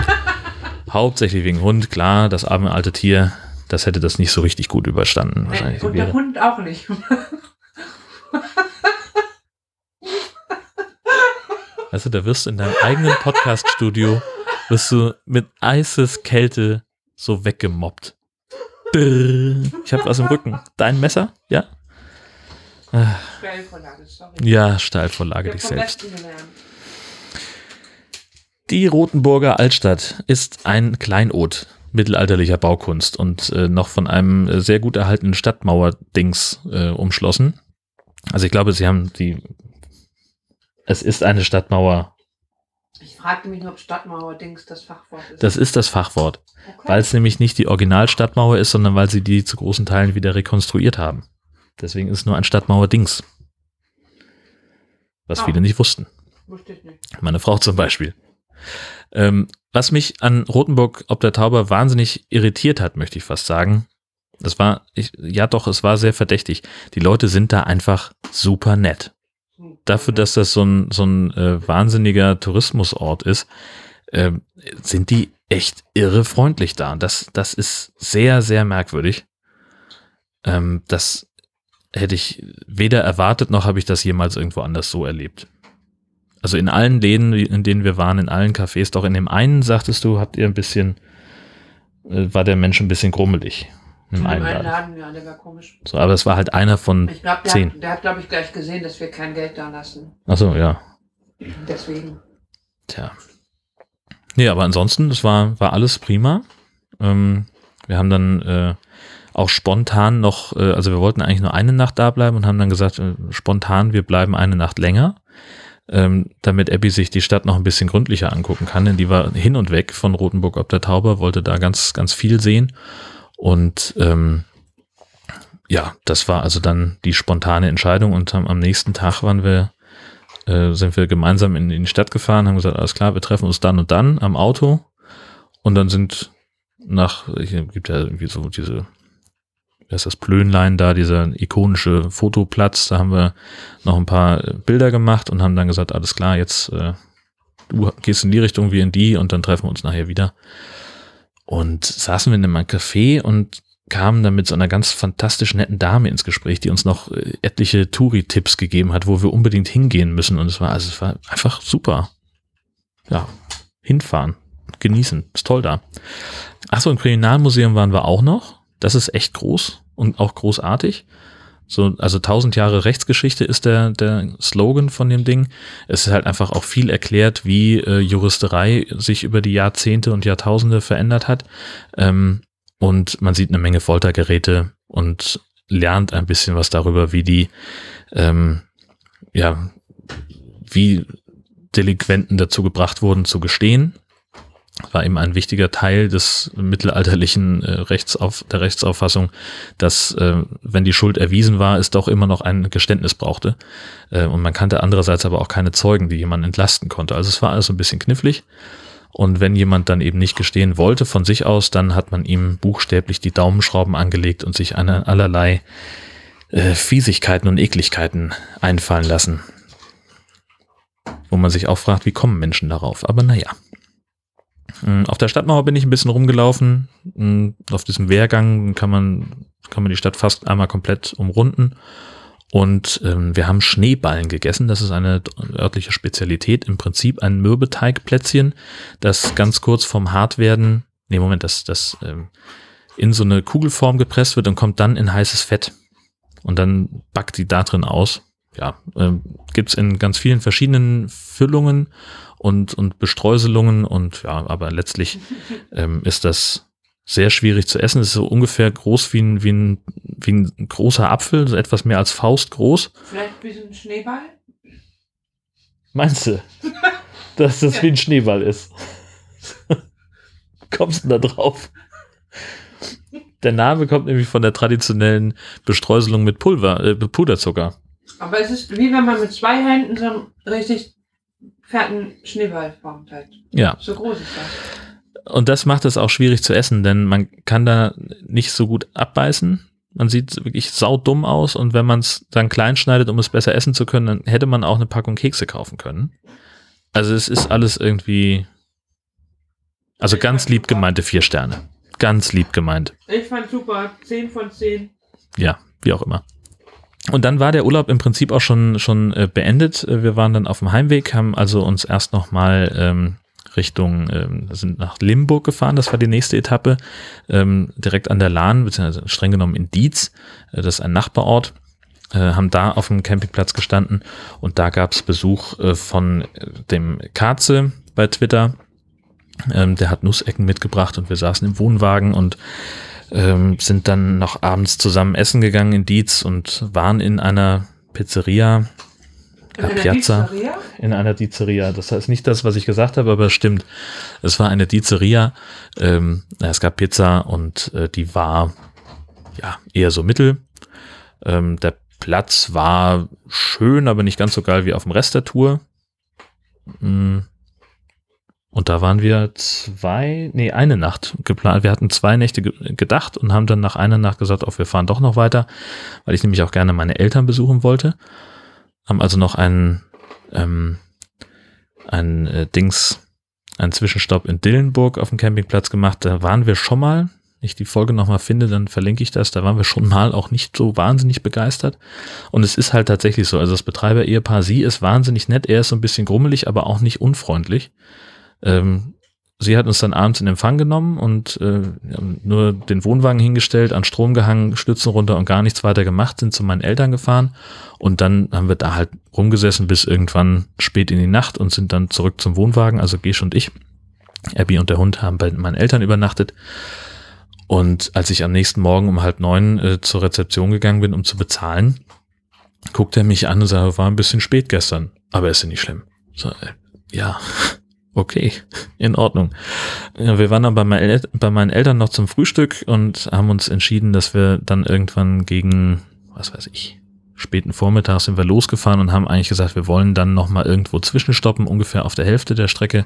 hauptsächlich wegen Hund, klar, das arme alte Tier das hätte das nicht so richtig gut überstanden. Wahrscheinlich und der Hund auch nicht. Du, da wirst du in deinem eigenen Podcast-Studio, wirst du mit Eiseskälte so weggemobbt. Ich habe was im Rücken. Dein Messer? Ja? Steilvorlage, sorry. Ja, Steilvorlage dich selbst. Die Rotenburger Altstadt ist ein Kleinod mittelalterlicher Baukunst und äh, noch von einem äh, sehr gut erhaltenen Stadtmauer-Dings äh, umschlossen. Also ich glaube, sie haben die. Es ist eine Stadtmauer. Ich fragte mich nur, ob Stadtmauer-Dings das Fachwort ist. Das ist das Fachwort. Okay. Weil es nämlich nicht die Originalstadtmauer ist, sondern weil sie die zu großen Teilen wieder rekonstruiert haben. Deswegen ist es nur ein Stadtmauer-Dings. Was oh. viele nicht wussten. Wusste ich nicht. Meine Frau zum Beispiel. Ähm, was mich an Rothenburg ob der Tauber wahnsinnig irritiert hat, möchte ich fast sagen. Das war, ich, ja doch, es war sehr verdächtig. Die Leute sind da einfach super nett. Dafür, dass das so ein, so ein äh, wahnsinniger Tourismusort ist, äh, sind die echt irre freundlich da. Und das, das ist sehr, sehr merkwürdig. Ähm, das hätte ich weder erwartet, noch habe ich das jemals irgendwo anders so erlebt. Also in allen Läden, in denen wir waren, in allen Cafés, doch in dem einen, sagtest du, habt ihr ein bisschen, äh, war der Mensch ein bisschen grummelig. Im einen Laden. Laden. ja, der war komisch. So, aber es war halt einer von ich glaub, der zehn. Hat, der hat, glaube ich, gleich gesehen, dass wir kein Geld da lassen. Ach so, ja. Deswegen. Tja. Nee, aber ansonsten, das war, war alles prima. Ähm, wir haben dann äh, auch spontan noch, äh, also wir wollten eigentlich nur eine Nacht da bleiben und haben dann gesagt, äh, spontan, wir bleiben eine Nacht länger ähm, damit Abby sich die Stadt noch ein bisschen gründlicher angucken kann, denn die war hin und weg von Rotenburg ob der Tauber, wollte da ganz, ganz viel sehen. Und ähm, ja, das war also dann die spontane Entscheidung und am, am nächsten Tag waren wir, äh, sind wir gemeinsam in, in die Stadt gefahren, haben gesagt, alles klar, wir treffen uns dann und dann am Auto und dann sind nach, hier gibt ja irgendwie so diese wie heißt das Plönlein da, dieser ikonische Fotoplatz, da haben wir noch ein paar Bilder gemacht und haben dann gesagt, alles klar, jetzt äh, du gehst in die Richtung, wie in die und dann treffen wir uns nachher wieder. Und saßen wir in einem Café und kamen dann mit so einer ganz fantastisch netten Dame ins Gespräch, die uns noch äh, etliche Touri-Tipps gegeben hat, wo wir unbedingt hingehen müssen. Und es war, also es war einfach super. Ja, hinfahren, genießen, ist toll da. Achso, im Kriminalmuseum waren wir auch noch. Das ist echt groß und auch großartig. So, also tausend Jahre Rechtsgeschichte ist der, der Slogan von dem Ding. Es ist halt einfach auch viel erklärt, wie äh, Juristerei sich über die Jahrzehnte und Jahrtausende verändert hat. Ähm, und man sieht eine Menge Foltergeräte und lernt ein bisschen was darüber, wie die, ähm, ja, wie Delinquenten dazu gebracht wurden zu gestehen war eben ein wichtiger Teil des mittelalterlichen äh, Rechtsauf, der Rechtsauffassung, dass äh, wenn die Schuld erwiesen war, es doch immer noch ein Geständnis brauchte. Äh, und man kannte andererseits aber auch keine Zeugen, die jemanden entlasten konnte. Also es war alles ein bisschen knifflig. Und wenn jemand dann eben nicht gestehen wollte von sich aus, dann hat man ihm buchstäblich die Daumenschrauben angelegt und sich eine, allerlei äh, Fiesigkeiten und Ekligkeiten einfallen lassen. Wo man sich auch fragt, wie kommen Menschen darauf? Aber naja. Auf der Stadtmauer bin ich ein bisschen rumgelaufen. Mm, auf diesem Wehrgang kann man, kann man die Stadt fast einmal komplett umrunden. Und ähm, wir haben Schneeballen gegessen. Das ist eine örtliche Spezialität. Im Prinzip ein Mürbeteigplätzchen, das ganz kurz vom Hartwerden, nee, Moment, das, das ähm, in so eine Kugelform gepresst wird und kommt dann in heißes Fett. Und dann backt die da drin aus. Ja, ähm, gibt's in ganz vielen verschiedenen Füllungen und, und Bestreuselungen und ja, aber letztlich ähm, ist das sehr schwierig zu essen. Es ist so ungefähr groß wie ein, wie ein, wie ein großer Apfel, so etwas mehr als Faust groß. Vielleicht ein Schneeball? Meinst du, dass das Ja. wie ein Schneeball ist? Kommst du da drauf? Der Name kommt nämlich von der traditionellen Bestreuselung mit Pulver, äh, mit Puderzucker. Aber es ist wie wenn man mit zwei Händen so einen richtig fetten Schneeball formt halt. Ja, So groß ist das. und das macht es auch schwierig zu essen, denn man kann da nicht so gut abbeißen. Man sieht wirklich saudumm aus und wenn man es dann klein schneidet, um es besser essen zu können, dann hätte man auch eine Packung Kekse kaufen können. Also es ist alles irgendwie, also ganz lieb gemeinte vier Sterne. Ganz lieb gemeint. Ich fand super. 10 von 10. Ja, wie auch immer. Und dann war der Urlaub im Prinzip auch schon, schon äh, beendet. Äh, Wir waren dann auf dem Heimweg, haben also uns erst nochmal ähm, Richtung, ähm, sind nach Limburg gefahren, das war die nächste Etappe, ähm, direkt an der Lahn, beziehungsweise streng genommen in Dietz, äh, das ist ein Nachbarort, äh, haben da auf dem Campingplatz gestanden und da gab es Besuch äh, von äh, dem Katze bei Twitter. Ähm, der hat Nussecken mitgebracht und wir saßen im Wohnwagen und ähm, sind dann noch abends zusammen essen gegangen in Dietz und waren in einer Pizzeria, In einer Piazza. Pizzeria? in einer Dizeria. Das heißt nicht das, was ich gesagt habe, aber es stimmt. Es war eine Dizeria. Ähm, es gab Pizza und äh, die war ja eher so mittel. Ähm, der Platz war schön, aber nicht ganz so geil wie auf dem Rest der Tour. Mm. Und da waren wir zwei, nee, eine Nacht geplant. Wir hatten zwei Nächte ge gedacht und haben dann nach einer Nacht gesagt, oh, wir fahren doch noch weiter, weil ich nämlich auch gerne meine Eltern besuchen wollte. Haben also noch einen, ähm, ein äh, Dings, einen Zwischenstopp in Dillenburg auf dem Campingplatz gemacht. Da waren wir schon mal. Wenn ich die Folge nochmal finde, dann verlinke ich das. Da waren wir schon mal auch nicht so wahnsinnig begeistert. Und es ist halt tatsächlich so. Also das Betreiber-Ehepaar, sie ist wahnsinnig nett. Er ist so ein bisschen grummelig, aber auch nicht unfreundlich. Ähm, sie hat uns dann abends in Empfang genommen und äh, nur den Wohnwagen hingestellt, an Strom gehangen, Stützen runter und gar nichts weiter gemacht, sind zu meinen Eltern gefahren und dann haben wir da halt rumgesessen bis irgendwann spät in die Nacht und sind dann zurück zum Wohnwagen, also Gesch und ich. Abby und der Hund haben bei meinen Eltern übernachtet. Und als ich am nächsten Morgen um halb neun äh, zur Rezeption gegangen bin, um zu bezahlen, guckt er mich an und sagt, war ein bisschen spät gestern, aber ist ja nicht schlimm. So, äh, ja, okay, in Ordnung. Wir waren dann bei, mein bei meinen Eltern noch zum Frühstück und haben uns entschieden, dass wir dann irgendwann gegen, was weiß ich, späten Vormittag sind wir losgefahren und haben eigentlich gesagt, wir wollen dann nochmal irgendwo zwischenstoppen, ungefähr auf der Hälfte der Strecke,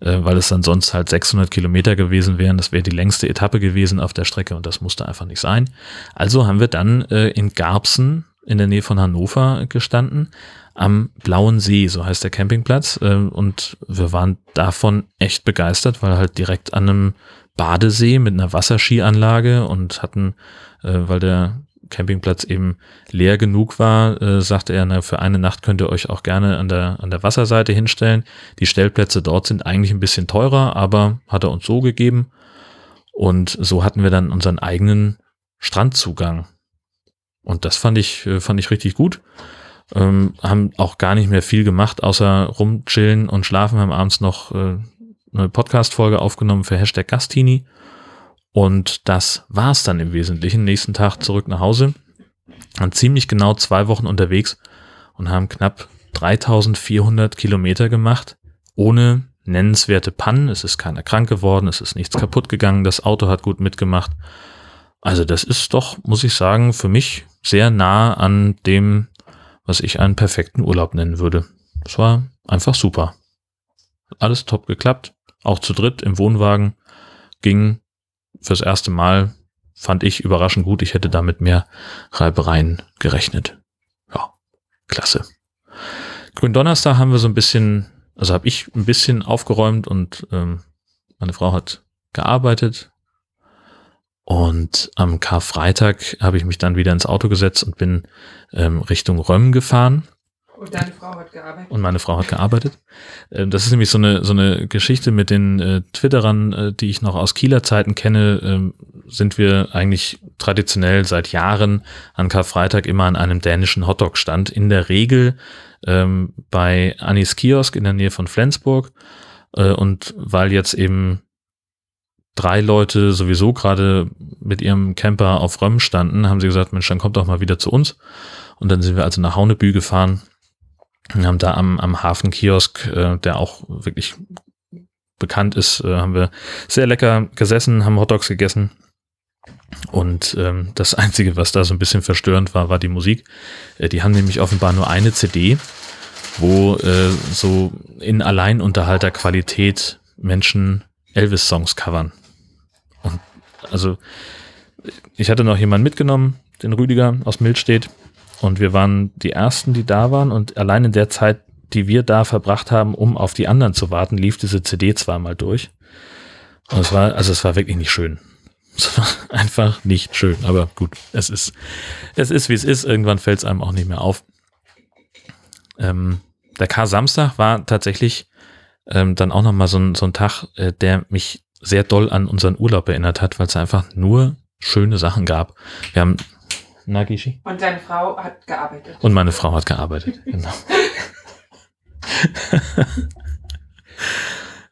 äh, weil es dann sonst halt 600 Kilometer gewesen wären. Das wäre die längste Etappe gewesen auf der Strecke und das musste einfach nicht sein. Also haben wir dann äh, in Garbsen in der Nähe von Hannover gestanden, am Blauen See, so heißt der Campingplatz. äh, Und wir waren davon echt begeistert, weil halt direkt an einem Badesee mit einer Wasserskianlage und hatten, äh, weil der Campingplatz eben leer genug war, äh, sagte er, na, für eine Nacht könnt ihr euch auch gerne an der, an der Wasserseite hinstellen. Die Stellplätze dort sind eigentlich ein bisschen teurer, aber hat er uns so gegeben. Und so hatten wir dann unseren eigenen Strandzugang. Und das fand ich, äh, fand ich richtig gut. Ähm, haben auch gar nicht mehr viel gemacht, außer rumchillen und schlafen. Haben abends noch äh, eine Podcast-Folge aufgenommen für Hashtag Gastini. Und das war's dann im Wesentlichen. Nächsten Tag zurück nach Hause. Waren ziemlich genau zwei Wochen unterwegs und haben knapp 3400 Kilometer gemacht, ohne nennenswerte Pannen. Es ist keiner krank geworden, es ist nichts kaputt gegangen, das Auto hat gut mitgemacht. Also das ist doch, muss ich sagen, für mich sehr nah an dem, was ich einen perfekten Urlaub nennen würde. Es war einfach super. Alles top geklappt, auch zu dritt im Wohnwagen ging fürs erste Mal fand ich überraschend gut. Ich hätte damit mehr Reibereien gerechnet. Ja, klasse. Gründonnerstag haben wir so ein bisschen, also habe ich ein bisschen aufgeräumt und ähm, meine Frau hat gearbeitet. Und am Karfreitag habe ich mich dann wieder ins Auto gesetzt und bin ähm, Richtung Römm gefahren. Und deine Frau hat gearbeitet. Und meine Frau hat gearbeitet. Ähm, Das ist nämlich so eine, so eine Geschichte mit den äh, Twitterern, äh, die ich noch aus Kieler Zeiten kenne, ähm, sind wir eigentlich traditionell seit Jahren an Karfreitag immer an einem dänischen Hotdog-Stand. In der Regel ähm, bei Anis Kiosk in der Nähe von Flensburg. Äh, und weil jetzt eben drei Leute sowieso gerade mit ihrem Camper auf Römm standen, haben sie gesagt, Mensch, dann kommt doch mal wieder zu uns. Und dann sind wir also nach Haunebü gefahren und haben da am, am Hafenkiosk, äh, der auch wirklich bekannt ist, äh, haben wir sehr lecker gesessen, haben Hotdogs gegessen. Und ähm, das Einzige, was da so ein bisschen verstörend war, war die Musik. Äh, die haben nämlich offenbar nur eine CD, wo äh, so in Alleinunterhalterqualität Menschen Elvis-Songs covern. Also ich hatte noch jemanden mitgenommen, den Rüdiger aus Milstedt. Und wir waren die Ersten, die da waren. Und allein in der Zeit, die wir da verbracht haben, um auf die anderen zu warten, lief diese CD zweimal durch. Und es war, also es war wirklich nicht schön. Es war einfach nicht schön. Aber gut, es ist, es ist, wie es ist. Irgendwann fällt es einem auch nicht mehr auf. Ähm, der K-Samstag war tatsächlich ähm, dann auch nochmal so ein, so ein Tag, äh, der mich sehr doll an unseren Urlaub erinnert hat, weil es einfach nur schöne Sachen gab. Wir haben Nagishi. Und deine Frau hat gearbeitet. Und meine Frau hat gearbeitet. Genau.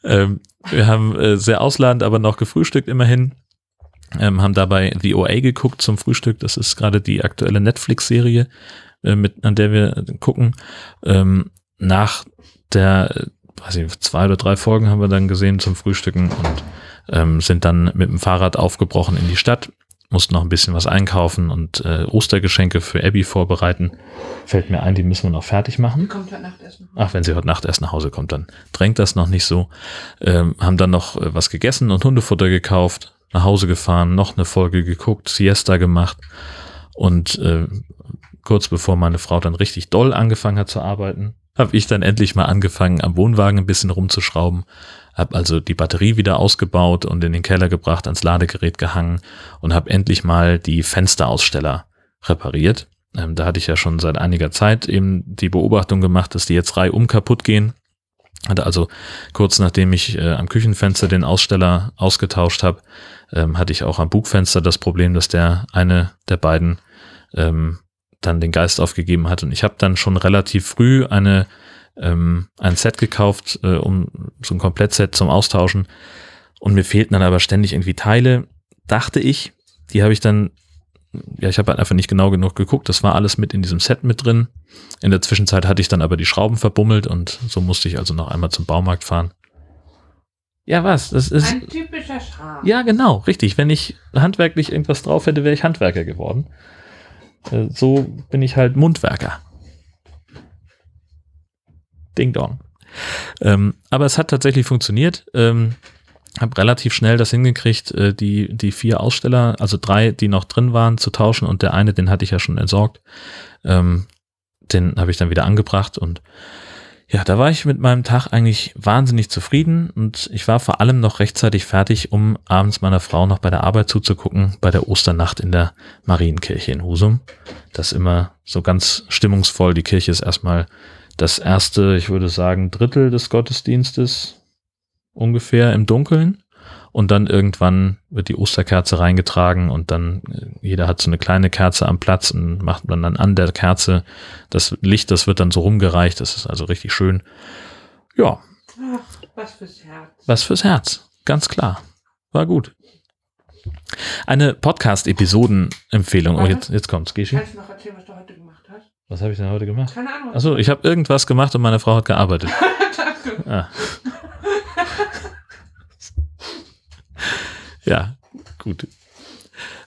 ähm, wir haben äh, sehr ausladend, aber noch gefrühstückt immerhin. Ähm, haben dabei The OA geguckt zum Frühstück. Das ist gerade die aktuelle Netflix-Serie, äh, mit, an der wir gucken. Ähm, nach der, weiß ich, zwei oder drei Folgen haben wir dann gesehen zum Frühstücken und ähm, sind dann mit dem Fahrrad aufgebrochen in die Stadt, mussten noch ein bisschen was einkaufen und äh, Ostergeschenke für Abby vorbereiten. Fällt mir ein, die müssen wir noch fertig Die machen. kommt heute Nacht essen. Ach, wenn sie heute Nacht erst nach Hause kommt, dann drängt das noch nicht so. Ähm, haben dann noch äh, was gegessen und Hundefutter gekauft, nach Hause gefahren, noch eine Folge geguckt, Siesta gemacht und äh, kurz bevor meine Frau dann richtig doll angefangen hat zu arbeiten, habe ich dann endlich mal angefangen, am Wohnwagen ein bisschen rumzuschrauben, habe also die Batterie wieder ausgebaut und in den Keller gebracht, ans Ladegerät gehangen und habe endlich mal die Fensteraussteller repariert. Ähm, da hatte ich ja schon seit einiger Zeit eben die Beobachtung gemacht, dass die jetzt reihum kaputt gehen. Hatte also kurz nachdem ich äh, am Küchenfenster den Aussteller ausgetauscht habe, ähm, hatte ich auch am Bugfenster das Problem, dass der eine der beiden ähm, dann den Geist aufgegeben hat. Und ich habe dann schon relativ früh eine ähm, ein Set gekauft, äh, um so ein Komplettset zum Austauschen. Und mir fehlten dann aber ständig irgendwie Teile, dachte ich. Die habe ich dann, ja, ich habe halt einfach nicht genau genug geguckt. Das war alles mit in diesem Set mit drin. In der Zwischenzeit hatte ich dann aber die Schrauben verbummelt und so musste ich also noch einmal zum Baumarkt fahren. Ja, was? Das ist. Ein typischer Schram. Ja, genau, richtig. Wenn ich handwerklich irgendwas drauf hätte, wäre ich Handwerker geworden. Äh, So bin ich halt Mundwerker. Ding Dong. Ähm, aber es hat tatsächlich funktioniert. Ähm, habe relativ schnell das hingekriegt, äh, die, die vier Aussteller, also drei, die noch drin waren, zu tauschen und der eine, den hatte ich ja schon entsorgt. Ähm, den habe ich dann wieder angebracht und ja, da war ich mit meinem Tag eigentlich wahnsinnig zufrieden und ich war vor allem noch rechtzeitig fertig, um abends meiner Frau noch bei der Arbeit zuzugucken, bei der Osternacht in der Marienkirche in Husum. Das ist immer so ganz stimmungsvoll. Die Kirche ist erstmal das erste, ich würde sagen, Drittel des Gottesdienstes ungefähr im Dunkeln. Und dann irgendwann wird die Osterkerze reingetragen und dann äh, jeder hat so eine kleine Kerze am Platz und macht man dann an der Kerze das Licht, das wird dann so rumgereicht. Das ist also richtig schön. Ja, Ach, was fürs Herz. was fürs Herz. Ganz klar. War gut. Eine Podcast-Episoden-Empfehlung. Oh, jetzt, jetzt kommt's, Geschi. Kannst du noch erzählen, was du heute gemacht hast? Was habe ich denn heute gemacht? Keine Ahnung. Achso, ich habe irgendwas gemacht und meine Frau hat gearbeitet. Ah. Ja, gut.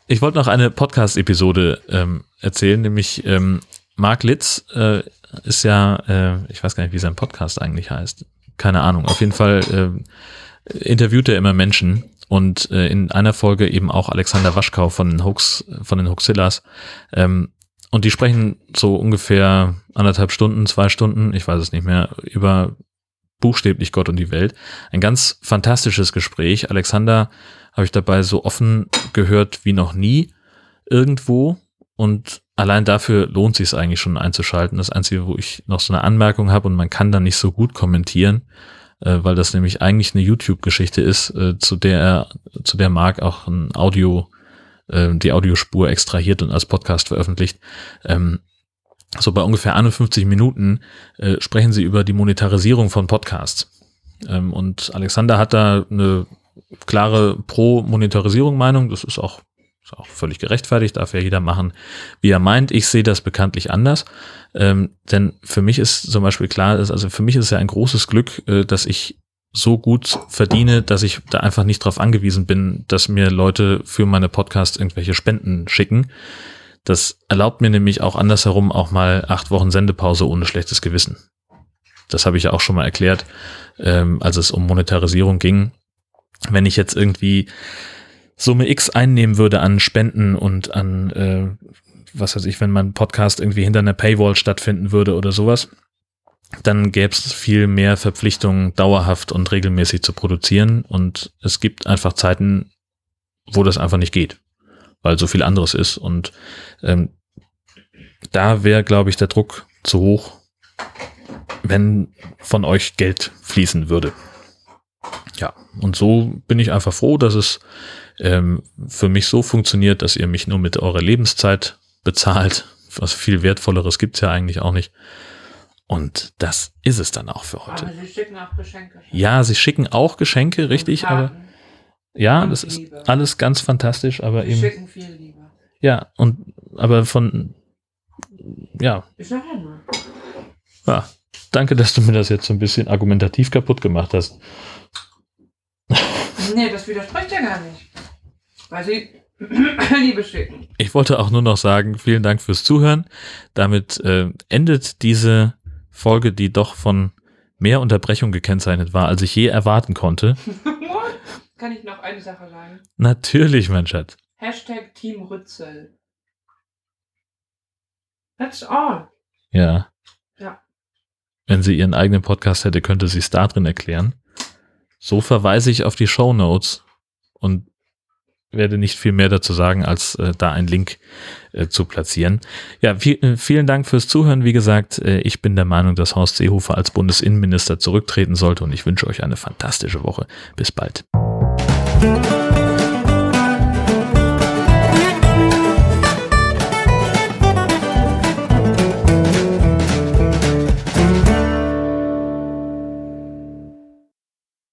Ich wollte noch eine Podcast-Episode ähm, erzählen, nämlich ähm, Mark Litz äh, ist ja, äh, ich weiß gar nicht, wie sein Podcast eigentlich heißt. Keine Ahnung. Auf jeden Fall äh, interviewt er immer Menschen und äh, in einer Folge eben auch Alexander Waschkau von den Hoax, von den Hoaxillas. Ähm, und die sprechen so ungefähr anderthalb Stunden, zwei Stunden, ich weiß es nicht mehr, über buchstäblich Gott und die Welt. Ein ganz fantastisches Gespräch. Alexander habe ich dabei so offen gehört wie noch nie irgendwo. Und allein dafür lohnt sich es eigentlich schon einzuschalten. Das Einzige, wo ich noch so eine Anmerkung habe und man kann da nicht so gut kommentieren, äh, weil das nämlich eigentlich eine YouTube-Geschichte ist, äh, zu der er, zu der Marc auch ein Audio, äh, die Audiospur extrahiert und als Podcast veröffentlicht. Ähm, so bei ungefähr 51 Minuten äh, sprechen sie über die Monetarisierung von Podcasts. Ähm, und Alexander hat da eine klare Pro-Monetarisierung-Meinung. Das ist auch, ist auch völlig gerechtfertigt, darf ja jeder machen, wie er meint. Ich sehe das bekanntlich anders. Ähm, denn für mich ist zum Beispiel klar, dass, also für mich ist es ja ein großes Glück, äh, dass ich so gut verdiene, dass ich da einfach nicht darauf angewiesen bin, dass mir Leute für meine Podcasts irgendwelche Spenden schicken. Das erlaubt mir nämlich auch andersherum auch mal acht Wochen Sendepause ohne schlechtes Gewissen. Das habe ich ja auch schon mal erklärt, ähm, als es um Monetarisierung ging. Wenn ich jetzt irgendwie Summe X einnehmen würde an Spenden und an, äh, was weiß ich, wenn mein Podcast irgendwie hinter einer Paywall stattfinden würde oder sowas, dann gäbe es viel mehr Verpflichtungen, dauerhaft und regelmäßig zu produzieren. Und es gibt einfach Zeiten, wo das einfach nicht geht weil so viel anderes ist. Und ähm, da wäre, glaube ich, der Druck zu hoch, wenn von euch Geld fließen würde. Ja, und so bin ich einfach froh, dass es ähm, für mich so funktioniert, dass ihr mich nur mit eurer Lebenszeit bezahlt. Was viel Wertvolleres gibt's ja eigentlich auch nicht. Und das ist es dann auch für heute. Aber sie schicken auch Geschenke. Ja, sie schicken auch Geschenke, richtig, aber ja, das ist Liebe. alles ganz fantastisch, aber eben. schicken viel Liebe. Ja, und aber von ja, ja, danke, dass du mir das jetzt so ein bisschen argumentativ kaputt gemacht hast. Nee, das widerspricht ja gar nicht. Weil sie Liebe schicken. Ich wollte auch nur noch sagen, vielen Dank fürs Zuhören. Damit äh, endet diese Folge, die doch von mehr Unterbrechung gekennzeichnet war, als ich je erwarten konnte. Kann ich noch eine Sache sagen? Natürlich, mein Schatz. Hashtag Team Rützel. That's all. Ja. Ja. Wenn sie ihren eigenen Podcast hätte, könnte sie es da drin erklären. So verweise ich auf die Show Notes und werde nicht viel mehr dazu sagen, als äh, da einen Link äh, zu platzieren. Ja, viel, äh, vielen Dank fürs Zuhören. Wie gesagt, äh, ich bin der Meinung, dass Horst Seehofer als Bundesinnenminister zurücktreten sollte und ich wünsche euch eine fantastische Woche. Bis bald. Thank you.